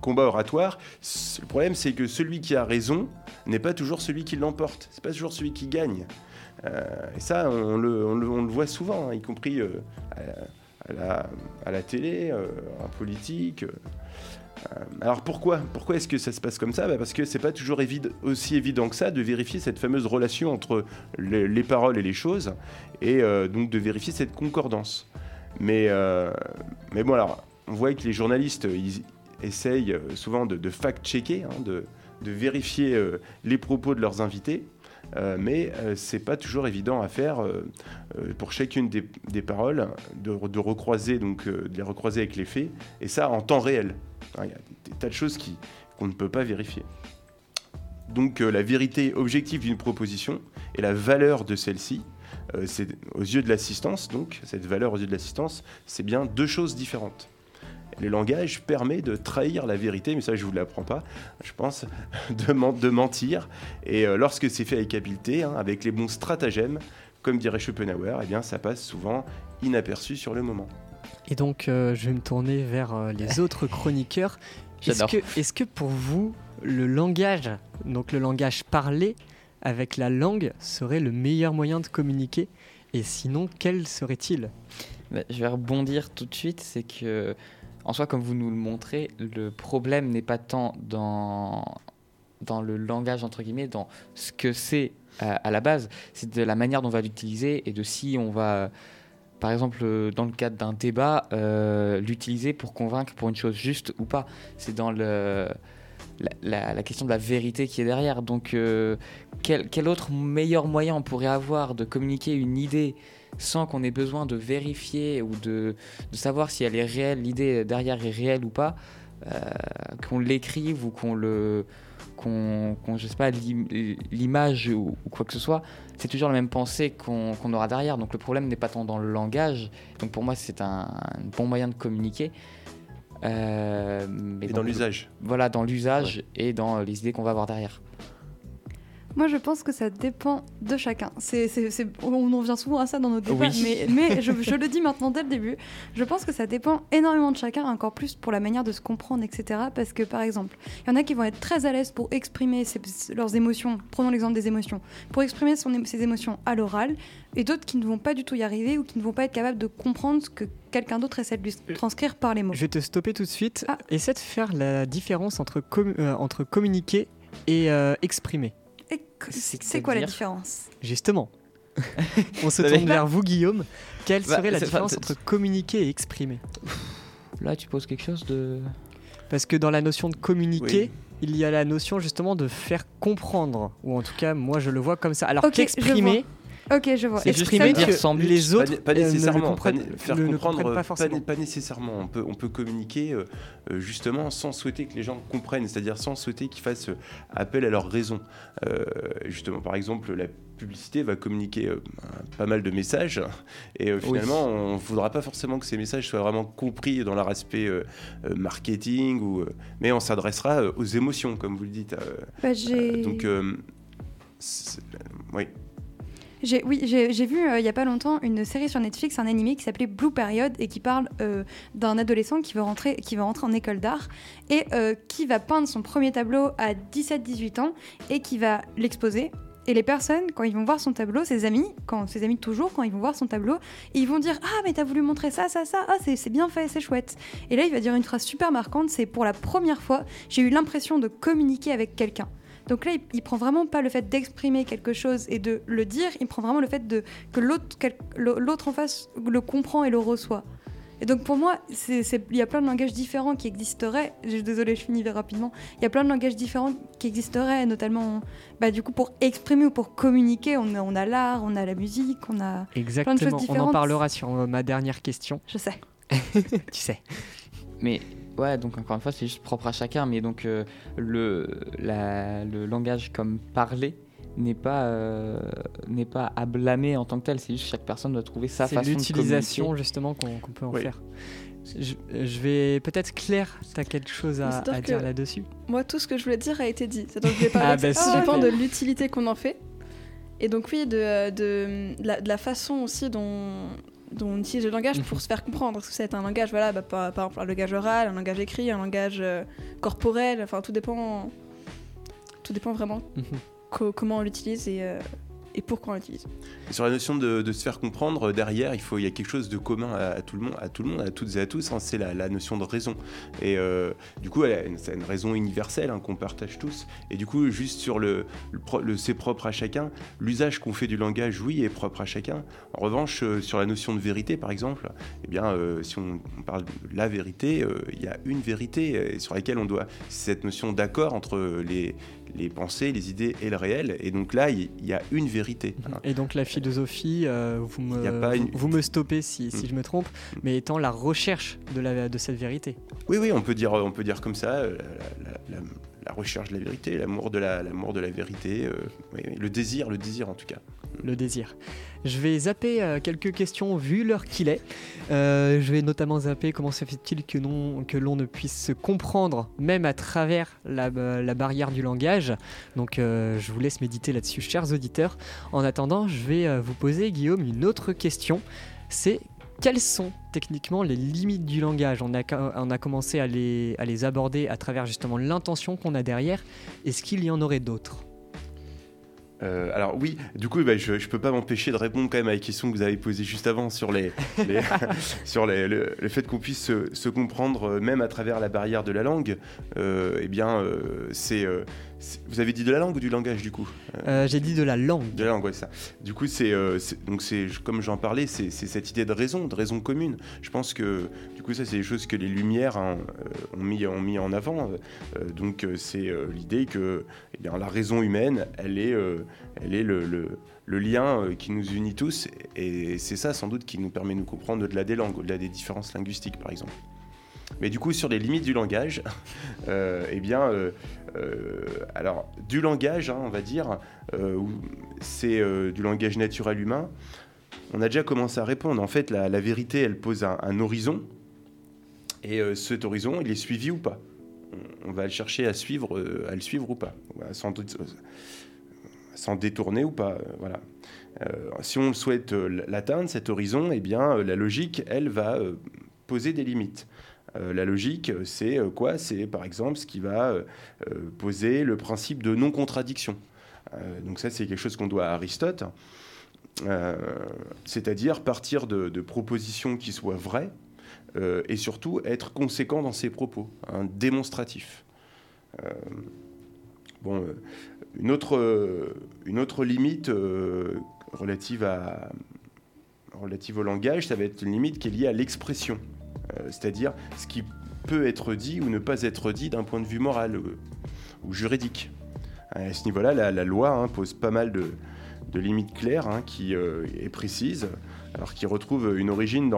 combat oratoire, le problème c'est que celui qui a raison n'est pas toujours celui qui l'emporte, c'est pas toujours celui qui gagne. Et ça, on le, on le- voit souvent, hein, y compris à, la, télé, euh, en politique. euh. Alors pourquoi Pourquoi est-ce que ça se passe comme ça? Bah Parce que c'est pas toujours aussi évident que ça de vérifier cette fameuse relation entre les, les paroles et les choses, et euh, donc de vérifier cette concordance. Mais, mais bon, alors, on voit que les journalistes, ils essayent souvent de, fact-checker, hein, de, vérifier les propos de leurs invités. Euh, mais euh, c'est pas toujours évident à faire euh, pour chacune des, paroles, de, de recroiser donc de les recroiser avec les faits, et ça en temps réel. Hein, Il y a des tas de choses qui- qu'on ne peut pas vérifier. Donc la vérité objective d'une proposition et la valeur de celle-ci, c'est aux yeux de l'assistance, donc cette valeur aux yeux de l'assistance, c'est bien deux choses différentes. Le langage permet de trahir la vérité, mais ça je vous l'apprends pas, je pense, de, men- de mentir. Et euh, lorsque c'est fait avec habileté, hein, avec les bons stratagèmes, comme dirait Schopenhauer, eh bien ça passe souvent inaperçu sur le moment. Et donc, euh, je vais me tourner vers euh, les autres chroniqueurs. Est-ce J'adore. que, est-ce que pour vous, le langage, donc le langage parlé avec la langue, serait le meilleur moyen de communiquer? Et sinon, quel serait-il? Bah, je vais rebondir tout de suite, c'est que, en soi, comme vous nous le montrez, le problème n'est pas tant dans, dans le langage, entre guillemets, dans ce que c'est euh, à la base, c'est de la manière dont on va l'utiliser et de si on va, par exemple, euh, dans le cadre d'un débat, euh, l'utiliser pour convaincre pour une chose juste ou pas. C'est dans le... La, la- question de la vérité qui est derrière. Donc, quel, quel autre meilleur moyen on pourrait avoir de communiquer une idée sans qu'on ait besoin de vérifier ou de, de savoir si elle est réelle, l'idée derrière est réelle ou pas, euh, qu'on l'écrive ou qu'on le qu'on je sais pas l'im- l'image ou, ou quoi que ce soit, c'est toujours la même pensée qu'on aura derrière. Donc le problème n'est pas tant dans le langage. Donc pour moi c'est un, un bon moyen de communiquer. Euh, mais Et dans l'usage. Voilà, dans l'usage et dans les idées qu'on va avoir derrière. Moi, je pense que ça dépend de chacun. C'est, c'est- c'est- on en vient souvent à ça dans nos débats, Oui. mais, mais je, je le dis maintenant dès le début. Je pense que ça dépend énormément de chacun, encore plus pour la manière de se comprendre, etc. Parce que, par exemple, il y en a qui vont être très à l'aise pour exprimer ses- leurs émotions. Prenons l'exemple des émotions. Pour exprimer son ses émotions à l'oral, et d'autres qui ne vont pas du tout y arriver ou qui ne vont pas être capables de comprendre ce que quelqu'un d'autre essaie de lui transcrire par les mots. Je vais te stopper tout de suite. Ah. Essaie de faire la différence entre, com- euh, entre communiquer et euh, exprimer. C'est quoi la différence? Justement. On se tourne vers vous, Guillaume. Quelle Bah, serait la différence entre communiquer et exprimer? Là tu poses quelque chose de... Parce que dans la notion de communiquer, Oui. il y a la notion justement de faire comprendre. Ou en tout cas, moi je le vois comme ça. Alors qu'exprimer, Ok, je vois. C'est juste exprimer dire que sans but. les Pas, autres pas euh, nécessairement. pas faire ne- ne comprendre, comprennent euh, pas forcément. pas nécessairement. On peut, on peut communiquer euh, justement sans souhaiter que les gens comprennent, c'est-à-dire sans souhaiter qu'ils fassent appel à leur raison. Euh, justement, par exemple, la publicité va communiquer euh, un- pas mal de messages et euh, finalement, on ne voudra pas forcément que ces messages soient vraiment compris dans leur aspect euh, euh, marketing, ou, euh, mais on s'adressera euh, aux émotions, comme vous le dites. euh, Bah, donc, euh, oui. Oui, j'ai, vu euh, il y a pas longtemps une série sur Netflix, un animé qui s'appelait Blue Period et qui parle euh, d'un adolescent qui veut rentrer, qui va rentrer en école d'art et euh, qui va peindre son premier tableau à 17-18 ans et qui va l'exposer. Et les personnes, quand ils vont voir son tableau, ses amis, quand ses amis toujours, quand ils vont voir son tableau, ils vont dire ah mais t'as voulu montrer ça, ça, ça, ah c'est bien fait, c'est chouette. Et là il va dire une phrase super marquante, c'est pour la première fois j'ai eu l'impression de communiquer avec quelqu'un. Donc là, il, il prend vraiment pas le fait d'exprimer quelque chose et de le dire, il prend vraiment le fait de que l'autre, quel- l'au- l'autre en face le comprend et le reçoit. Et donc pour moi, il y a plein de langages différents qui existeraient. Je désolée, je finis rapidement. Il y a plein de langages différents qui existeraient, notamment, bah, du coup, pour exprimer ou pour communiquer. On a, on a l'art, on a la musique, on a. Exactement. On en différentes. parlera sur euh, ma dernière question. Je sais. tu sais. Mais ouais, donc encore une fois, c'est juste propre à chacun. Mais donc euh, le, la- le langage comme parler n'est pas, euh, n'est pas à blâmer en tant que tel. C'est juste chaque personne doit trouver sa façon de l'utilisation justement qu'on peut en Oui. faire. Je, je vais peut-être Claire, tu as quelque chose à, dire là-dessus? Moi, tout ce que je voulais dire a été dit. Pas Ah, bah, ça dépend de l'utilité qu'on en fait. Et donc, oui, de, de, de la, de la façon aussi dont, dont on utilise le langage Mhm. pour se faire comprendre. Parce que c'est un langage, voilà, bah, par, par exemple, un langage oral, un langage écrit, un langage euh, corporel. Enfin, tout dépend, tout dépend vraiment Mhm. co- comment on l'utilise et, euh, et pourquoi on l'utilise. Sur la notion de, se faire comprendre, euh, derrière, il, y a quelque chose de commun à, tout le monde, à toutes et à tous, hein, c'est la, notion de raison. Et euh, du coup, c'est une raison universelle hein, qu'on partage tous. Et du coup, juste sur le, le, c'est propre à chacun, l'usage qu'on fait du langage, oui, est propre à chacun. En revanche, euh, sur la notion de vérité, par exemple, eh bien, si on, parle de la vérité, il y a une vérité sur laquelle on doit cette notion d'accord entre les, pensées, les idées et le réel. Et donc là, il y a une vérité. Et donc la philosophie, euh, vous, me, vous, une- vous me stoppez si, si Mm. je me trompe, mais étant la recherche de, la, de cette vérité. Oui, oui, on peut dire, on peut dire comme ça. euh, la- la- la- recherche de la vérité, l'amour de la, l'amour de la vérité, euh, le désir, le désir en tout cas. le désir. Je vais zapper euh, quelques questions vu l'heure qu'il est. Euh, je vais notamment zapper comment se fait-il que, non- que l'on ne puisse se comprendre même à travers la, barrière du langage. Donc je vous laisse méditer là-dessus, chers auditeurs. En attendant, je vais vous poser, Guillaume, une autre question. C'est quelles sont techniquement les limites du langage? On a, on a commencé à les, à les aborder à travers justement l'intention qu'on a derrière. Est-ce qu'il y en aurait d'autres? Euh, alors oui, du coup, bah, je ne peux pas m'empêcher de répondre quand même à la question que vous avez posée juste avant sur, les, les- sur les- le, le fait qu'on puisse se, se comprendre euh, même à travers la barrière de la langue. Euh, eh bien, c'est- Vous avez dit de la langue ou du langage du coup Euh, J'ai dit de la langue. De la langue, ouais, ça. Du coup, c'est euh, c'est- donc c'est comme j'en parlais, c'est cette idée de raison, de raison commune. Je pense que du coup, ça, c'est des choses que les Lumières hein, euh, ont, mis, ont mis en avant. Euh, donc, euh, c'est euh, l'idée que eh bien, la raison humaine, elle est, euh, elle est le, le- le lien euh, qui nous unit tous, et c'est ça sans doute qui nous permet de nous comprendre au-delà des langues, au-delà des différences linguistiques, par exemple. Mais du coup, sur les limites du langage, euh, eh bien, euh, euh, alors du langage, hein, on va dire, euh, c'est euh, du langage naturel humain. On a déjà commencé à répondre. En fait, la, vérité, elle pose un, horizon, et euh, cet horizon, il est suivi ou pas? On, va le chercher à suivre, euh, à le suivre ou pas, sans, euh, sans détourner ou pas? euh, voilà. Euh, si on souhaite euh, l'atteindre, cet horizon, eh bien, euh, la logique, elle va euh, poser des limites. Euh, la logique, euh, c'est euh, quoi? C'est par exemple ce qui va poser le principe de non-contradiction. Donc ça, c'est quelque chose qu'on doit à Aristote, c'est-à-dire partir de, propositions qui soient vraies et surtout être conséquent dans ses propos, un démonstratif. Bon, une autre, une autre limite relative, à, relative au langage, ça va être une limite qui est liée à l'expression, c'est-à-dire ce qui peut être dit ou ne pas être dit d'un point de vue moral euh, ou juridique. À ce niveau-là, la, loi hein, pose pas mal de, de limites claires hein, qui euh, est précise, alors qui retrouve une origine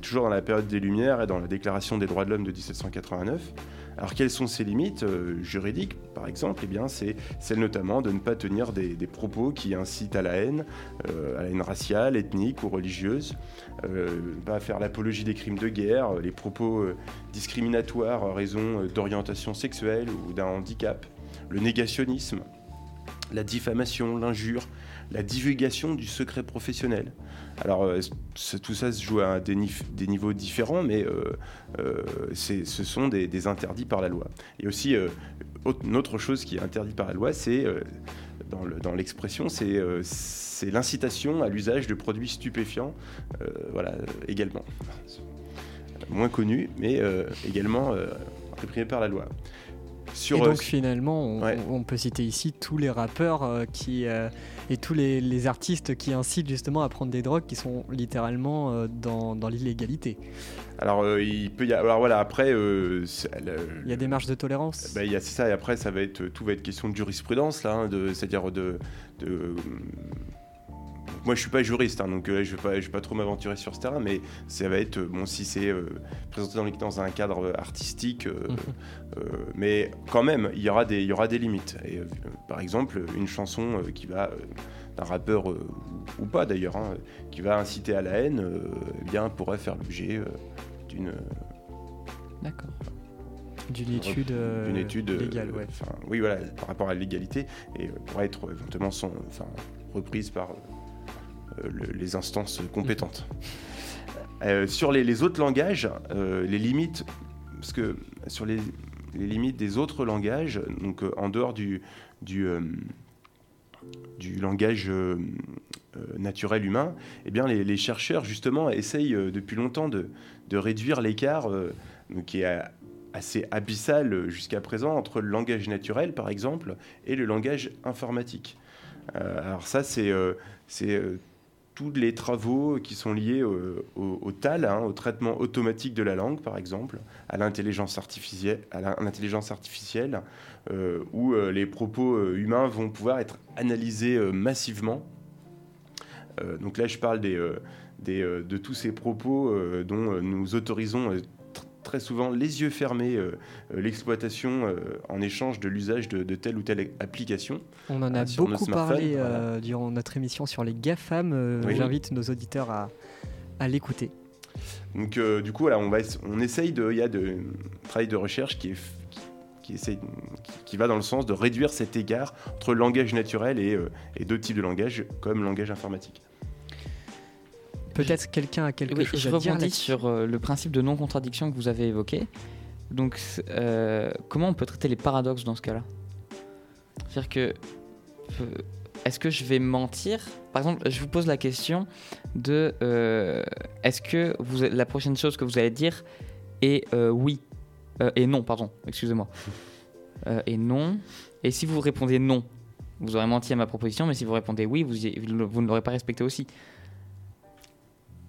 toujours dans la période des Lumières et dans la Déclaration des droits de l'homme de 1789. Alors quelles sont ces limites euh, juridiques, par exemple? Eh bien, c'est celle notamment de ne pas tenir des, propos qui incitent à la haine, euh, à la haine raciale, ethnique ou religieuse, euh, ne pas faire l'apologie des crimes de guerre, euh, les propos euh, discriminatoires à raison euh, d'orientation sexuelle ou d'un handicap, le négationnisme, la diffamation, l'injure, la divulgation du secret professionnel. Alors, euh, tout ça se joue à des, niveaux différents, mais euh, euh, ce sont des, des interdits par la loi. Et aussi, autre- une autre chose qui est interdite par la loi, c'est, dans le- dans l'expression, c'est euh, l'incitation à l'usage de produits stupéfiants, euh, voilà, également. Moins connu, mais euh, également réprimé par la loi. Sur, et donc finalement, on, ouais. on peut citer ici tous les rappeurs qui, et tous les, les artistes qui incitent justement à prendre des drogues qui sont littéralement euh, dans, dans l'illégalité. Alors, euh, il peut y avoir, alors voilà, après, euh, le- Il y a des marges de tolérance. bah, il y a c'est ça, et après, ça va être, tout va être question de jurisprudence, là, hein, c'est-à-dire de, de- Moi, je suis pas juriste, hein, donc euh, je vais pas, je vais pas trop m'aventurer sur ce terrain, mais ça va être, euh, bon, si c'est euh, présenté dans, un cadre artistique, euh, Mhm. mais quand même, il y aura des, il y aura des limites. Et, par exemple, une chanson qui va d'un rappeur ou, pas d'ailleurs, hein, qui va inciter à la haine, eh bien, pourrait faire l'objet d'une D'accord. D'une étude, d'une étude légale, ouais. oui, voilà, par rapport à la légalité, et pourrait être éventuellement son, reprise par le- les instances compétentes. Euh, sur les, les autres langages, euh, les limites, parce que sur les, les limites des autres langages, donc euh, en dehors du, du, euh, du langage euh, euh, naturel humain, eh bien les, les chercheurs justement essayent euh, depuis longtemps de, de réduire l'écart euh, qui est assez abyssal euh, jusqu'à présent entre le langage naturel, par exemple, et le langage informatique. Euh, alors ça, c'est euh, c'est, euh, tous les travaux qui sont liés au, TAL, hein, au traitement automatique de la langue, par exemple, à l'intelligence artificielle, à l'intelligence artificielle, euh, où euh, les propos euh, humains vont pouvoir être analysés massivement. Donc là, je parle de tous ces propos dont nous autorisons très souvent les yeux fermés euh, euh, l'exploitation euh, en échange de l'usage de, de telle ou telle application. On en a beaucoup parlé voilà. durant notre émission sur les GAFAM. Oui. J'invite nos auditeurs à, à l'écouter. Donc du coup, voilà, on, va, on essaye de, il y a de, un travail de recherche qui est qui, essaye, qui, va dans le sens de réduire cet écart entre langage naturel et, euh, et d'autres types de langage comme langage informatique. Peut-être quelqu'un a quelque Oui, chose je à dire rebondis là-dessus. sur euh, le principe de non-contradiction que vous avez évoqué. Donc, euh, comment on peut traiter les paradoxes dans ce cas-là? C'est-à-dire que. euh, Est-ce que je vais mentir? Par exemple, je vous pose la question de euh, est-ce que vous, la prochaine chose que vous allez dire est euh, oui? Et non, pardon, excusez-moi. Et non. Et si vous répondez non, vous aurez menti à ma proposition, mais si vous répondez oui, vous ne l'aurez pas respecté aussi.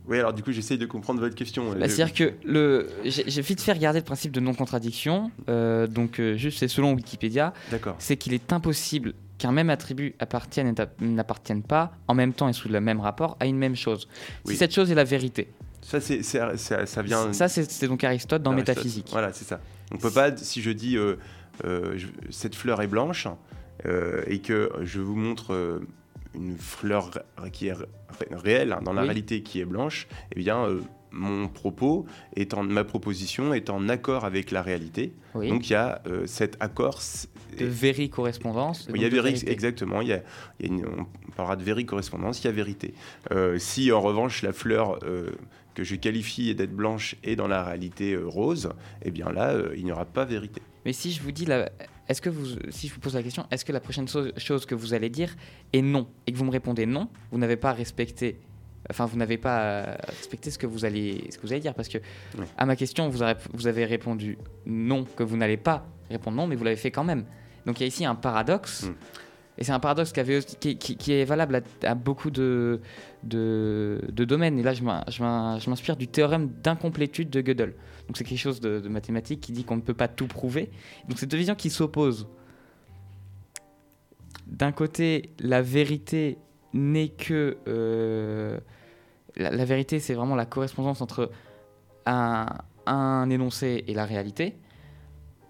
Oui, alors du coup, j'essaye de comprendre votre question. Bah, Euh, C'est-à-dire que le, j'ai vite fait regarder le principe de non-contradiction. euh, donc, euh, juste, c'est selon Wikipédia, D'accord. c'est qu'il est impossible qu'un même attribut appartienne et n'appartienne pas en même temps et sous le même rapport à une même chose. Oui. Si cette chose est la vérité. Ça, c'est, c'est- ça, ça vient. Ça, c'est c'est donc Aristote dans. Métaphysique. Voilà, c'est ça. On peut pas, si je dis euh, je- cette fleur est blanche et que je vous montre une fleur qui est ré- réelle hein, dans la Oui. réalité qui est blanche, eh bien euh, mon propos est en, ma proposition est en accord avec la réalité. Oui. Donc il y a euh, cet accord. de véri-correspondance. oui, il y a véri, vérité. exactement. Il y a, il y a une- on parlera de véri-correspondance, il y a vérité. Euh, si en revanche la fleur que je qualifie d'être blanche est dans la réalité rose, eh bien là, il n'y aura pas vérité. Mais si je vous dis, la... est-ce que vous, si je vous pose la question, est-ce que la prochaine so- chose que vous allez dire est non et que vous me répondez non, vous n'avez pas respecté, enfin vous n'avez pas euh, respecté ce que vous allez, ce que vous allez dire parce que Oui. à ma question vous avez, vous avez répondu non que vous n'allez pas répondre non, mais vous l'avez fait quand même. Donc il y a ici un paradoxe. Mm. Et c'est un paradoxe qui, avait qui, est valable à, beaucoup de, domaines. Et là, je m'in- je m'in- je m'inspire du théorème d'incomplétude de Gödel. Donc c'est quelque chose de, mathématique qui dit qu'on ne peut pas tout prouver. Donc c'est deux visions qui s'opposent. D'un côté, la vérité n'est que... euh, la, vérité, c'est vraiment la correspondance entre un énoncé et la réalité.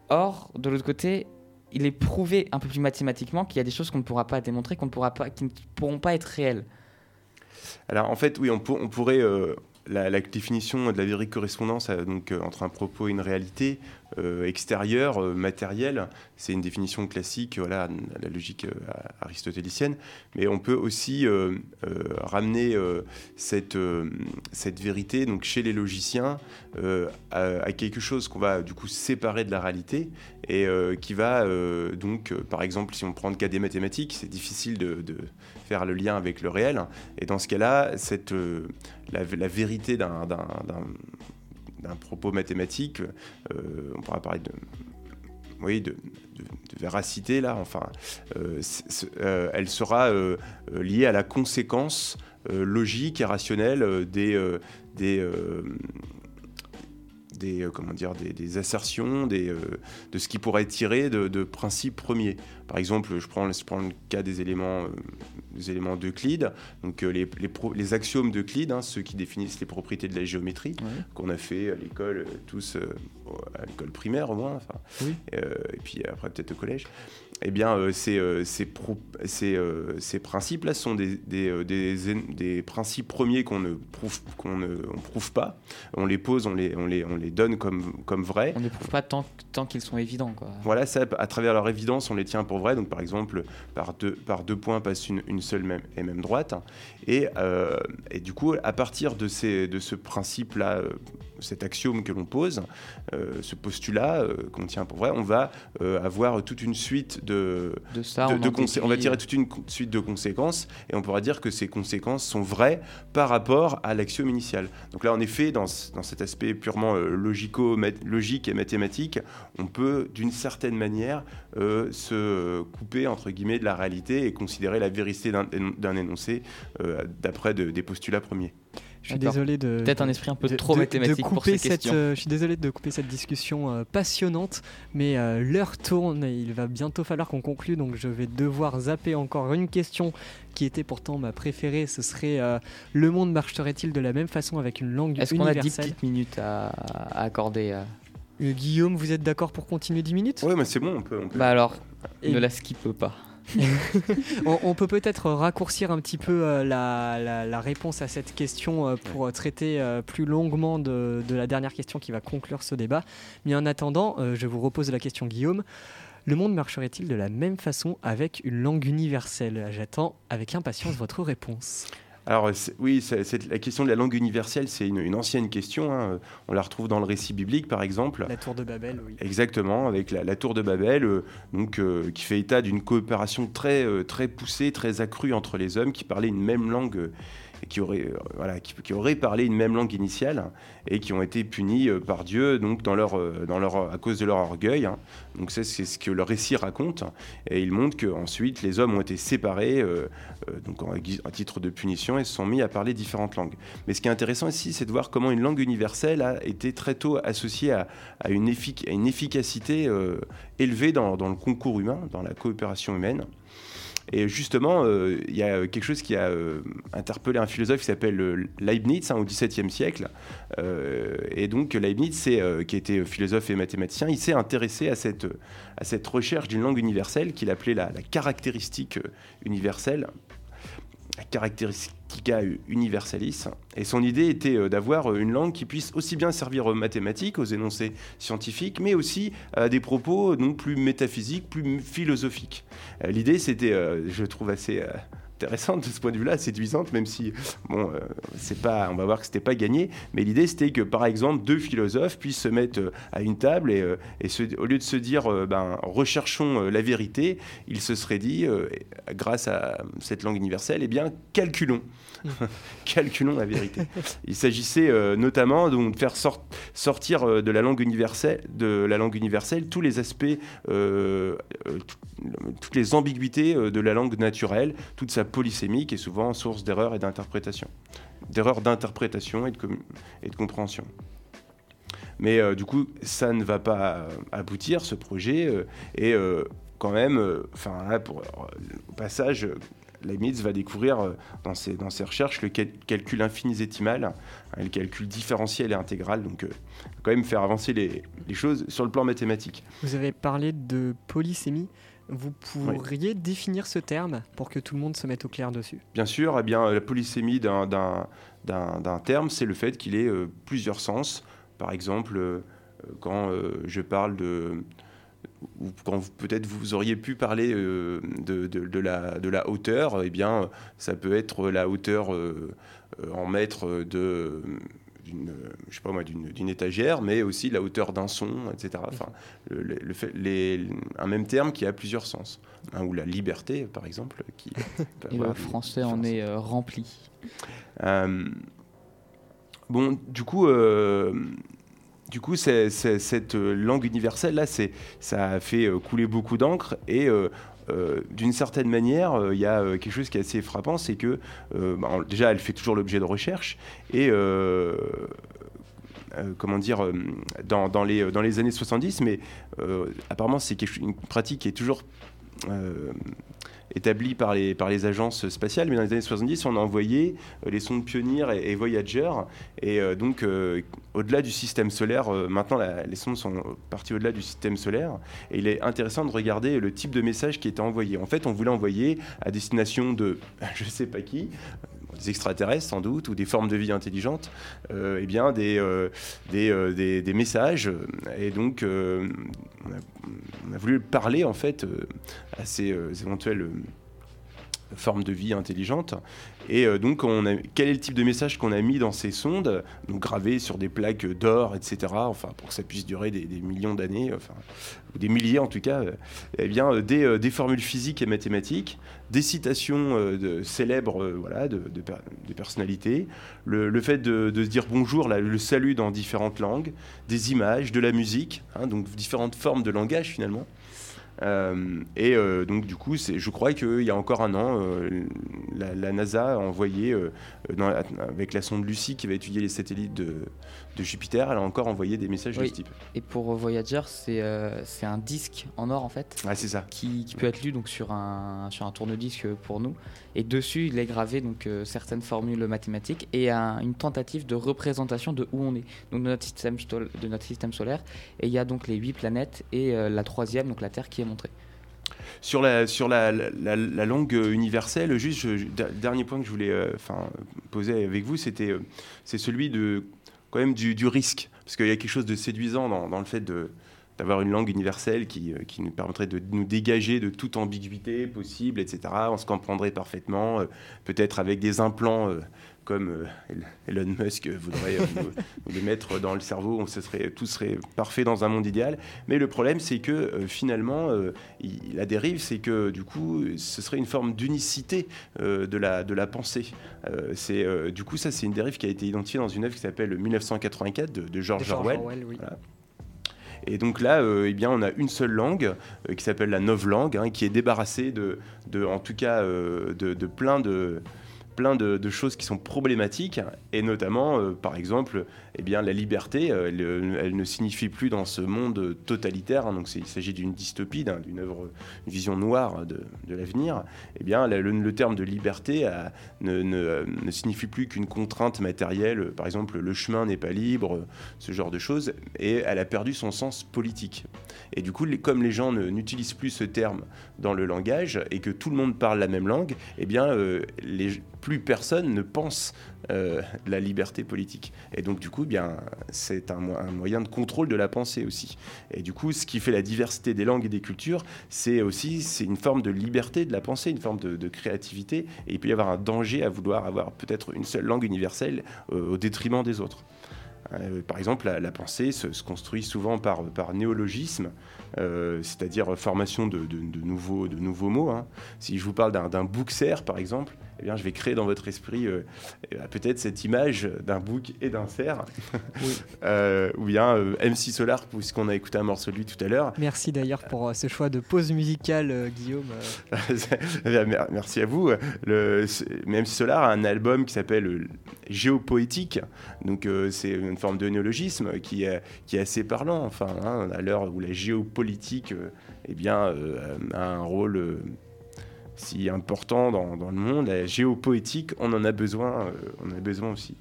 Or, de l'autre côté, il est prouvé un peu plus mathématiquement qu'il y a des choses qu'on ne pourra pas démontrer, qu'on ne pourra pas, qui ne pourront pas être réelles. Alors en fait, oui, on, pour- on pourrait. euh, la, la définition de la vérité correspondance euh, donc, euh, entre un propos et une réalité euh, extérieure, euh, matérielle, c'est une définition classique, voilà, la logique euh, aristotélicienne. Mais on peut aussi ramener cette, cette vérité donc, chez les logiciens à, quelque chose qu'on va du coup séparer de la réalité et qui va donc, par exemple, si on prend le cas des mathématiques, c'est difficile de, faire le lien avec le réel. Et dans ce cas-là, cette, la vérité d'un, d'un- propos mathématique, euh, on pourra parler de, oui, de, véracité là, enfin, euh, euh, elle sera liée à la conséquence logique et rationnelle des, des, comment dire, des, assertions, des, de ce qui pourrait tiré de, de principes premiers. Par exemple, je prends, je prends le cas des éléments, des éléments d'Euclide, donc euh, les, les, pro- les axiomes d'Euclide, hein, ceux qui définissent les propriétés de la géométrie, Ouais. qu'on a fait à l'école, euh, tous euh, à l'école primaire au moins, enfin, Oui. et puis après peut-être au collège. Eh bien, euh, ces, euh, ces, pro- ces, euh, ces principes-là sont des, des, des, des principes premiers qu'on ne prouve, qu'on ne on prouve pas. On les pose, on les, on les, on les donne comme, comme vrais. On ne prouve pas tant, tant qu'ils sont évidents. Quoi. Voilà, ça, à travers leur évidence, on les tient pour vrais. Donc, par exemple, par deux, par deux points passe une, une seule même, et même droite. Et, et du coup, à partir de, ces, de ce principe-là, cet axiome que l'on pose, euh, ce postulat euh, qu'on tient pour vrai, on va euh, avoir toute une suite de, De ça, de- on, de va tirer toute une suite de conséquences et on pourra dire que ces conséquences sont vraies par rapport à l'axiome initial. Donc là, en effet, dans, dans cet aspect purement logico logique et mathématique, on peut d'une certaine manière euh, se couper entre guillemets de la réalité et considérer la vérité d'un d'un énoncé euh, d'après de- des postulats premiers. Je suis désolé de. Peut-être un esprit un peu de- trop de- de mathématique pour couper ces cette, questions. euh, je suis désolé de couper cette discussion euh, passionnante, mais euh, l'heure tourne et il va bientôt falloir qu'on conclue, donc je vais devoir zapper encore une question qui était pourtant ma préférée, ce serait euh, Le monde marcherait-il de la même façon avec une langue Est-ce qu'on a 10 universelle? petites minutes à, à accorder euh? Euh, Guillaume, vous êtes d'accord pour continuer 10 minutes? Ouais, mais c'est bon, on peut. On peut. Bah alors, Et- ne la skippe pas. on, on peut peut-être raccourcir un petit peu euh, la, la- la réponse à cette question euh, pour euh, traiter plus longuement de, de la dernière question qui va conclure ce débat. Mais en attendant, je vous repose la question, Guillaume. Le monde marcherait-il de la même façon avec une langue universelle? J'attends avec impatience votre réponse. Alors oui, la question de la langue universelle, c'est une, une ancienne question. hein. On la retrouve dans le récit biblique, par exemple. La tour de Babel, oui. Exactement, avec la, la tour de Babel, euh, donc, euh, qui fait état d'une coopération très, euh, très poussée, très accrue entre les hommes qui parlaient une même langue, qui auraient, euh, qui, auraient parlé une même langue initiale, et qui ont été punis euh, par Dieu donc, euh, à cause de leur orgueil. hein. Donc c'est ce que le récit raconte, et il montre qu'ensuite les hommes ont été séparés donc en, à titre de punition et se sont mis à parler différentes langues. Mais ce qui est intéressant ici, c'est de voir comment une langue universelle a été très tôt associée à, une, efficacité élevée dans le concours humain, dans la coopération humaine. Et justement, euh, il y a quelque chose qui a euh, interpellé un philosophe qui s'appelle euh, Leibniz hein, au XVIIe siècle. Et donc Leibniz, qui était philosophe et mathématicien, il s'est intéressé à cette, à cette recherche d'une langue universelle qu'il appelait la, caractéristique universelle, la Characteristica Universalis. Et son idée était euh, d'avoir euh, une langue qui puisse aussi bien servir aux mathématiques, aux énoncés scientifiques, mais aussi à des propos euh, donc plus métaphysiques, plus philosophiques. L'idée, c'était, je trouve assez intéressante de ce point de vue-là, séduisante, même si, bon, euh, pas, on va voir que c'était pas gagné, mais l'idée, c'était que, par exemple, deux philosophes puissent se mettre euh, à une table et, euh, et au lieu de se dire, ben, recherchons la vérité, ils se seraient dit, grâce à cette langue universelle, eh bien, calculons. calculons la vérité. Il s'agissait notamment de faire sort- sortir de la langue universelle, de la langue universelle tous les aspects, tout- toutes les ambiguïtés de la langue naturelle, toute sa polysémie qui est souvent source d'erreurs et d'interprétation, d'erreurs d'interprétation et de, compréhension. Mais euh, du coup, ça ne va pas euh, aboutir, ce projet. euh, et quand même, enfin, au passage, Leibniz va découvrir dans, ses, recherches le cal- calcul infinisésimal, hein, le calcul différentiel et intégral. Donc, quand même faire avancer les choses sur le plan mathématique. Vous avez parlé de polysémie. Vous pourriez définir ce terme pour que tout le monde se mette au clair dessus? Bien sûr, eh bien, la polysémie d'un- d'un d'un- d'un terme, c'est le fait qu'il ait euh, plusieurs sens. Par exemple, euh, quand euh, je parle de... ou quand peut-être vous auriez pu parler de, de- de la, de la hauteur, eh bien, ça peut être la hauteur en mètres de d'une je sais pas moi d'une d'une étagère mais aussi la hauteur d'un son etc enfin le- fait- les- un même terme qui a plusieurs sens. Hein, ou la liberté par exemple qui Et le français en est euh, rempli. Euh, bon, du coup, euh, du coup, c'est- c'est- cette langue universelle là, c'est ça a fait couler beaucoup d'encre et euh, euh, d'une certaine manière, euh, il y a euh, quelque chose qui est assez frappant, c'est que bah, déjà, elle fait toujours l'objet de recherche et comment dire, dans, les, dans les années 70, mais apparemment c'est une pratique qui est toujours établie par les, par les agences spatiales, mais dans les années 70, on a envoyé euh, les sondes Pioneer et, Voyager, et euh, donc euh, au-delà du système solaire, maintenant les sondes sont parties au-delà du système solaire, et il est intéressant de regarder le type de message qui était envoyé. En fait, on voulait envoyer à destination de je sais pas qui, extraterrestres sans doute, ou des formes de vie intelligentes, euh, eh bien des, euh, euh, des- messages. Et donc, on, a, voulu parler en fait à ces euh, formes de vie intelligentes. Et euh, donc, quel est le type de message qu'on a mis dans ces sondes, donc gravés sur des plaques d'or, etc., enfin, pour que ça puisse durer des, millions d'années, enfin, ou des milliers en tout cas, euh, eh bien, euh, des, formules physiques et mathématiques, des citations de, célèbres voilà, de, de per- de personnalités, le, fait de, se dire bonjour, le salut dans différentes langues, des images, de la musique, hein, donc différentes formes de langage finalement. Euh, et euh, donc du coup, je crois qu'il y a encore un an, euh, la, NASA a envoyé, avec la sonde Lucie qui va étudier les satellites de, de Jupiter, elle a encore envoyé des messages Oui. de ce type. Et pour Voyager, c'est euh, un disque en or en fait. Ah, c'est ça. qui, qui peut être lu donc sur un, sur un tourne-disque pour nous. Et dessus, il est gravé donc, euh, certaines formules mathématiques et un- une tentative de représentation de où on est, donc de notre système, de notre système solaire. Et il y a donc les huit planètes et euh, la troisième, donc la Terre, qui est montrée. Sur la, sur la, la, la langue euh, universelle, juste, je- je- der- dernier point que je voulais euh, enfin, poser avec vous, c'était euh, c'est celui de, quand même du, risque. Parce qu'il y a quelque chose de séduisant dans, le fait d'avoir une langue universelle qui, euh, qui nous permettrait de nous dégager de toute ambiguïté possible, etc. On se comprendrait parfaitement, euh, peut-être avec des implants euh, comme euh, Elon Musk voudrait euh, nous, nous les mettre dans le cerveau, on se serait, tout serait parfait dans un monde idéal. Mais le problème, c'est que euh, finalement, euh, il- la dérive, c'est que du coup, ce serait une forme d'unicité euh, de, la, de la pensée. Euh, c'est, euh, du coup, ça, c'est une dérive qui a été identifiée dans une œuvre qui s'appelle 1984 de, de George, De George Orwell. Orwell, oui. Voilà. Et donc là, euh, eh bien, on a une seule langue euh, qui s'appelle la novlangue, hein, qui est débarrassée de, de en tout cas, euh, de, de plein de plein de, choses qui sont problématiques et notamment euh, par exemple eh bien la liberté euh, elle, euh, elle ne signifie plus dans ce monde totalitaire hein, donc il s'agit d'une dystopie d'un- d'une œuvre une vision noire de, de l'avenir eh bien le, terme de liberté ne, ne, signifie plus qu'une contrainte matérielle par exemple le chemin n'est pas libre ce genre de choses et elle a perdu son sens politique. Et du coup comme les gens n'utilisent plus ce terme dans le langage et que tout le monde parle la même langue eh bien les, plus personne ne pense euh, la liberté politique. Et donc, du coup, eh bien, c'est un, mo- un moyen de contrôle de la pensée aussi. Et du coup, ce qui fait la diversité des langues et des cultures, c'est aussi c'est une forme de liberté de la pensée, une forme de, créativité. Et il peut y avoir un danger à vouloir avoir peut-être une seule langue universelle euh, au détriment des autres. Euh, par exemple, la, pensée se, construit souvent par, par néologisme, c'est-à-dire formation de, de- nouveaux, de nouveaux mots. hein. Si je vous parle d'un bouc-cerf, par exemple, eh bien, je vais créer dans votre esprit euh, euh, peut-être cette image d'un bouc et d'un cerf. Euh, ou bien MC Solar, puisqu'on a écouté un morceau de lui tout à l'heure. Merci d'ailleurs pour ce choix de pause musicale, Guillaume. Eh Merci à vous. Le, MC Solar a un album qui s'appelle Géopoétique. Donc, c'est une forme de néologisme qui est, qui est assez parlant. Enfin, hein, à l'heure où la géopolitique eh bien, a un rôle si important dans, dans le monde, géopoétique, on en a besoin, euh, on en a besoin aussi.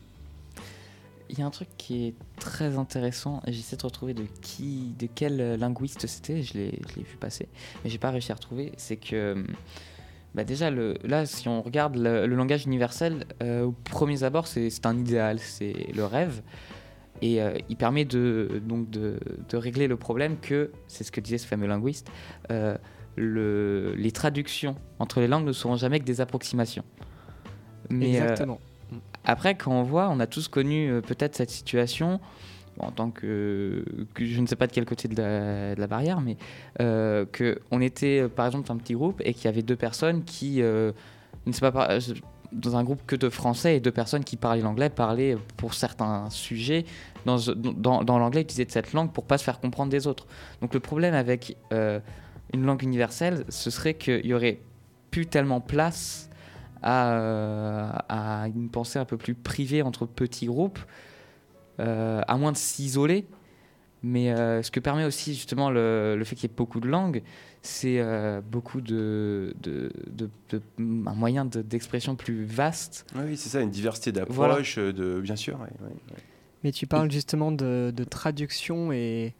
Il y a un truc qui est très intéressant, j'essaie de retrouver de qui, de quel linguiste c'était, je l'ai vu passer, mais j'ai pas réussi à retrouver. C'est que, bah déjà, là, si on regarde le, langage universel, euh, au premier abord, c'est un idéal, c'est le rêve, et euh, il permet de, donc de régler le problème que, c'est ce que disait ce fameux linguiste, euh, le, les traductions entre les langues ne seront jamais que des approximations. Mais, euh, Exactement. après, quand on voit, on a tous connu euh, peut-être cette situation en tant que, que je ne sais pas de quel côté de la, de la barrière, mais euh, que on était euh, par exemple un petit groupe et qu'il y avait deux personnes qui ne sais pas dans un groupe que de Français et deux personnes qui parlaient l'anglais parlaient pour certains sujets dans, dans, dans l'anglais utilisaient de cette langue pour pas se faire comprendre des autres. Donc le problème avec une langue universelle, ce serait qu'il y aurait plus tellement place à, euh, à une pensée un peu plus privée entre petits groupes, euh, à moins de s'isoler. Mais euh, ce que permet aussi justement le, le fait qu'il y ait beaucoup de langues, c'est euh, beaucoup de, de, de- de- un moyen de- d'expression plus vaste. Oui, oui, c'est ça, une diversité d'approches, de, bien sûr. ouais, ouais, ouais. Mais tu parles justement de, de traduction et,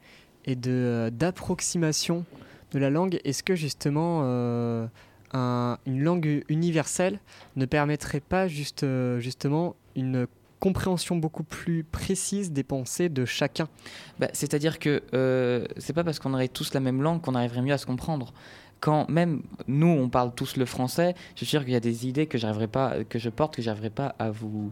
et de, euh, d'approximation de la langue. Est-ce que justement euh, un- une langue universelle ne permettrait pas euh, justement une compréhension beaucoup plus précise des pensées de chacun? Bah, C'est-à-dire que euh, c'est pas parce qu'on aurait tous la même langue qu'on arriverait mieux à se comprendre. Quand même nous on parle tous le français, je suis sûr qu'il y a des idées que pas, que je porte, que pas à vous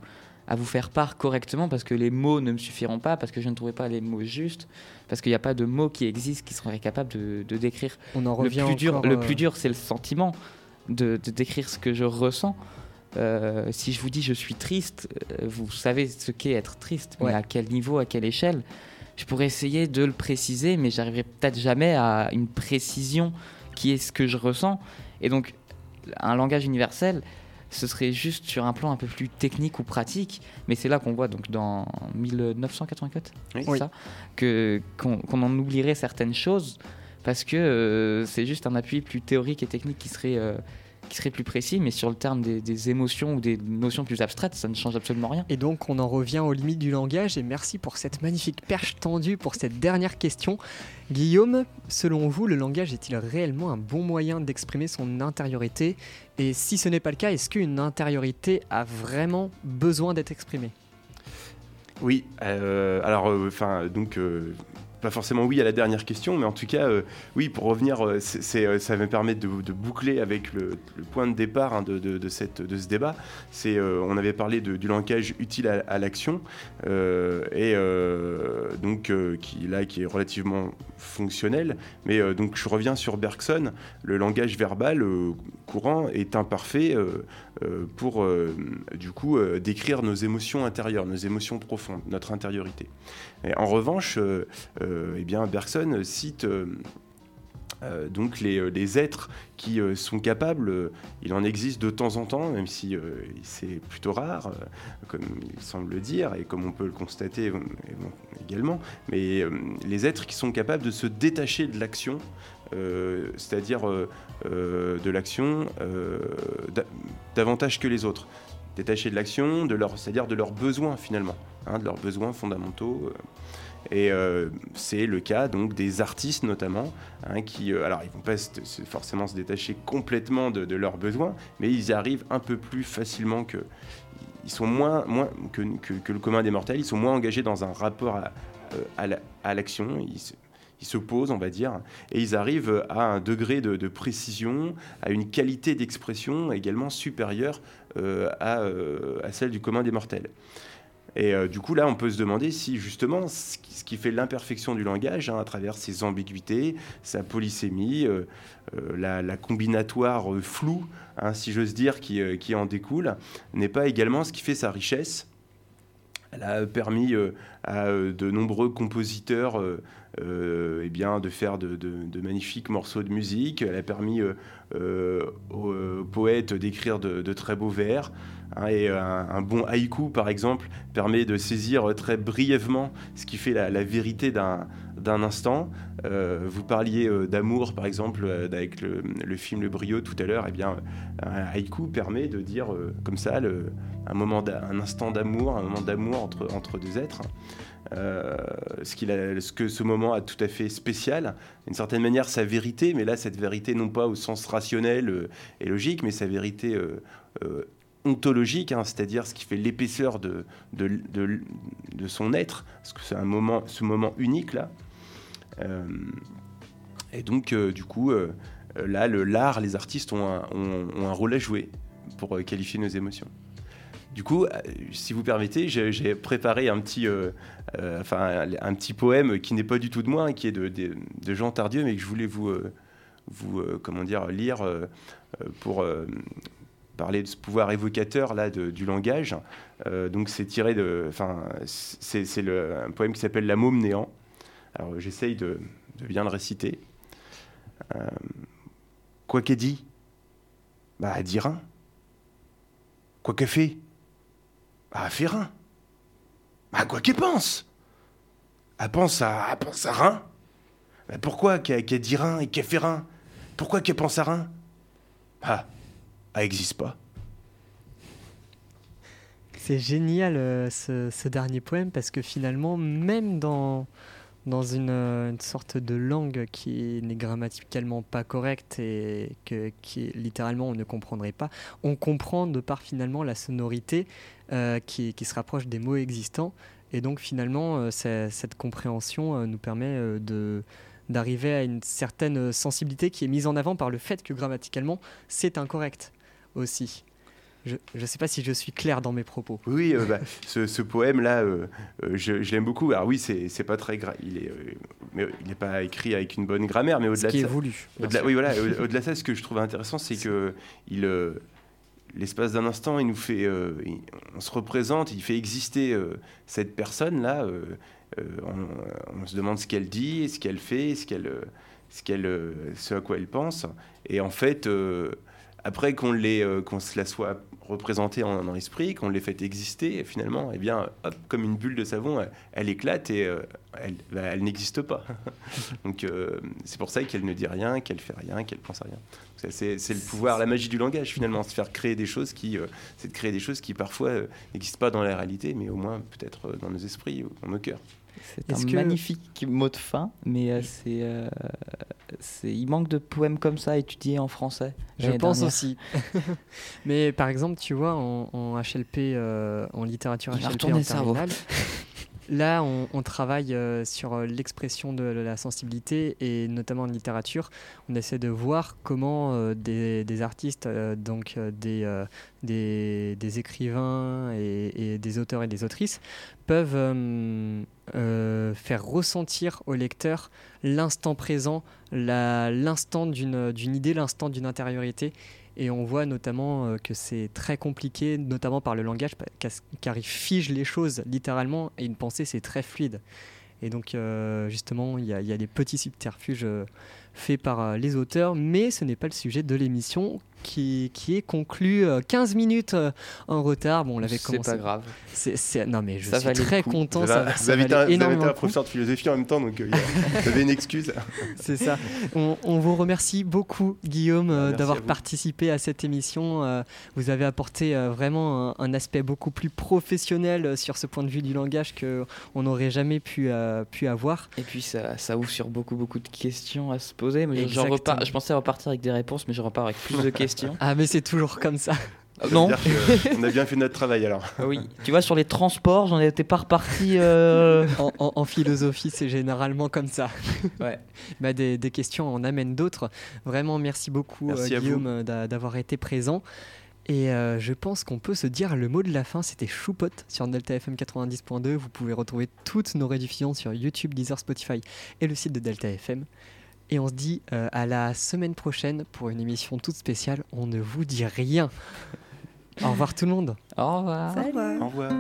à vous faire part correctement parce que les mots ne me suffiront pas, parce que je ne trouverai pas les mots justes, parce qu'il n'y a pas de mots qui existent qui seraient capables de, de décrire. On en Le plus dur, le euh, plus dur, c'est le sentiment de, de décrire ce que je ressens. Euh, si je vous dis je suis triste, euh, vous savez ce qu'est être triste, mais à quel niveau, à quelle échelle? Je pourrais essayer de le préciser, mais j'arriverai peut-être jamais à une précision qui est ce que je ressens. Et donc, un langage universel ce serait juste sur un plan un peu plus technique ou pratique. Mais c'est là qu'on voit, donc dans 1984, Oui. c'est Oui. ça, que, qu'on, qu'on en oublierait certaines choses parce que euh, c'est juste un appui plus théorique et technique qui serait, euh, qui serait plus précis. Mais sur le terme des, des émotions ou des notions plus abstraites, ça ne change absolument rien. Et donc on en revient aux limites du langage et merci pour cette magnifique perche tendue pour cette dernière question. Guillaume, selon vous, le langage est-il réellement un bon moyen d'exprimer son intériorité? Et si ce n'est pas le cas, est-ce qu'une intériorité a vraiment besoin d'être exprimée? Oui, euh, alors, euh, enfin, donc, euh, forcément oui à la dernière question, mais en tout cas, euh, oui, pour revenir, euh, c'est, euh, ça me permettre de, boucler avec le, point de départ hein, de, cette, de ce débat. C'est, on avait parlé du langage utile à, l'action, et donc, qui, là, qui est relativement fonctionnel, mais donc je reviens sur Bergson, le langage verbal courant est imparfait pour, euh, du coup, euh, décrire nos émotions intérieures, nos émotions profondes, notre intériorité. Et en revanche, euh, euh, eh bien, Bergson cite euh, euh, donc les, euh, les êtres qui euh, sont capables, euh, il en existe de temps en temps, même si euh, c'est plutôt rare, euh, comme il semble le dire, et comme on peut le constater euh, également, mais euh, les êtres qui sont capables de se détacher de l'action, euh, c'est-à-dire euh, euh, de l'action da- davantage que les autres. Détacher de l'action, c'est-à-dire de leurs besoins finalement, hein, de leurs besoins fondamentaux. Et c'est le cas donc des artistes notamment, hein, qui, alors ils vont pas forcément se détacher complètement de, leurs besoins, mais ils y arrivent un peu plus facilement que, ils sont moins, moins que, le commun des mortels, ils sont moins engagés dans un rapport à, à la- à l'action, ils se posent, on va dire, et ils arrivent à un degré de, précision, à une qualité d'expression également supérieure euh, à, euh, à celle du commun des mortels. Et euh, du coup, là, on peut se demander si justement ce qui, fait l'imperfection du langage, hein, à travers ses ambiguïtés, sa polysémie, la, la combinatoire floue, hein, si j'ose dire, qui en découle, n'est pas également ce qui fait sa richesse. Elle a permis euh, à euh, de nombreux compositeurs euh, eh bien, de faire de, magnifiques morceaux de musique. Elle a permis aux poètes d'écrire de, très beaux vers. hein, et un, un bon haïku, par exemple, permet de saisir très brièvement ce qui fait la, la vérité d'un d'un instant. Euh, vous parliez euh, d'amour, par exemple, euh, avec le, film Le Brio tout à l'heure. Eh bien, un haïku permet de dire comme ça un moment, un instant d'amour, un moment d'amour entre, entre deux êtres. Ce, que ce moment a tout à fait spécial, d'une certaine manière sa vérité, mais là cette vérité non pas au sens rationnel et logique, mais sa vérité ontologique, hein, c'est-à-dire ce qui fait l'épaisseur de, de, de- de son être, parce que c'est un moment, ce moment unique là. Euh, et donc euh, du coup, euh, là, l'art, les artistes ont un, rôle à jouer pour qualifier nos émotions. Du coup, si vous permettez, j'ai préparé un petit, enfin, un, petit poème qui n'est pas du tout de moi, hein, qui est de, Jean Tardieu, mais que je voulais vous, vous comment dire, lire pour parler de ce pouvoir évocateur là du langage. Donc c'est tiré de, enfin, c'est un poème qui s'appelle La môme néant. Alors j'essaye de, bien le réciter. Euh, quoi qu'elle dit Bah, dit rien. Quoi qu'elle fait Bah, fait rien. Bah, quoi qu'elle pense Elle pense à, à rien. Pourquoi qu'elle qu'elle dit rien et qu'elle fait rien Pourquoi qu'elle pense à rien Bah, elle existe pas. C'est génial euh, ce dernier poème parce que finalement, même dans, dans une, euh, une sorte de langue qui n'est grammaticalement pas correcte et que, qui littéralement on ne comprendrait pas, on comprend de par finalement la sonorité euh, qui, se rapproche des mots existants. Et donc finalement, euh, cette compréhension nous permet d'arriver à une certaine sensibilité qui est mise en avant par le fait que grammaticalement c'est incorrect aussi. Je ne sais pas si je suis clair dans mes propos. Oui, euh, bah, ce, ce poème-là, euh, euh, je, je l'aime beaucoup. Alors oui, c'est pas très gra- il est, euh, il n'est pas écrit avec une bonne grammaire, mais au-delà qui de est ça, voulu. Au-delà, oui, voilà. au- Au-delà de ça, ce que je trouve intéressant, c'est que il, l'espace d'un instant, il nous fait, il- on se représente, il fait exister cette personne là. on, on se demande ce qu'elle dit, ce qu'elle fait, ce qu'elle, ce qu'elle, ce à quoi elle pense. Et en fait, après qu'on l'ait, euh, qu'on se la soit représentées en, dans l'esprit, qu'on les fait exister, et finalement, eh bien, comme une bulle de savon, elle, éclate et euh, elle, bah, elle n'existe pas. Donc euh, c'est pour ça qu'elle ne dit rien, qu'elle fait rien, qu'elle pense à rien. C'est le pouvoir, la magie du langage finalement, c'est faire créer des choses qui, euh, c'est de créer des choses qui parfois n'existent pas dans la réalité, mais au moins peut-être dans nos esprits ou dans nos cœurs. C'est un que- magnifique mot de fin, mais euh, c'est, euh, c'est, il manque de poèmes comme ça étudiés en français. Je pense dernière. aussi. Mais par exemple, tu vois, en, en HLP, euh, en littérature Il HLP en terminale, là, on, travaille euh, sur euh, l'expression de la sensibilité et notamment en littérature, on essaie de voir comment euh, des, artistes, donc des, écrivains et, et des auteurs et des autrices, peuvent faire ressentir au lecteur l'instant présent, l'instant d'une idée, l'instant d'une intériorité. Et on voit notamment euh, que c'est très compliqué, notamment par le langage, car il fige les choses littéralement, et une pensée, c'est très fluide. Et donc, euh, justement, il y, a- des petits subterfuges euh, faits par les auteurs, mais ce n'est pas le sujet de l'émission qui, qui est conclu euh, 15 minutes euh, en retard. Bon, on l'avait C'est commencé. pas grave. C'est- c'est- non, mais je Ça suis très content. vous ça, avez, ça vous avez été, un- vous avez été énormément un le coup. professeur de philosophie en même temps, donc euh, vous avez une excuse. C'est ça. On, on vous remercie beaucoup, Guillaume, euh, d'avoir participé à cette émission. Euh, vous avez apporté euh, vraiment un, un aspect beaucoup plus professionnel euh, sur ce point de vue du langage que on n'aurait jamais pu, euh, pu avoir. Et puis ça, ça ouvre sur beaucoup beaucoup de questions à se poser. Mais repars, je pensais repartir avec des réponses, mais je repars avec plus de questions. Ah, mais c'est toujours comme ça. Ça veut non, dire que, on a bien fait notre travail alors. Ah oui. Tu vois, sur les transports, j'en étais pas reparti. euh, En, en- en philosophie, c'est généralement comme ça. Ouais. Bah, des, des questions en amènent d'autres. Vraiment, merci beaucoup, Merci euh, à vous. Guillaume, euh, d'a- d'avoir été présent. Et euh, je pense qu'on peut se dire le mot de la fin, c'était Choupot sur Delta FM 90.2. Vous pouvez retrouver toutes nos rediffusions sur YouTube, Deezer, Spotify et le site de Delta FM. Et on se dit euh, à la semaine prochaine pour une émission toute spéciale. On ne vous dit rien. Au revoir tout le monde. Au revoir. Au revoir. Au revoir.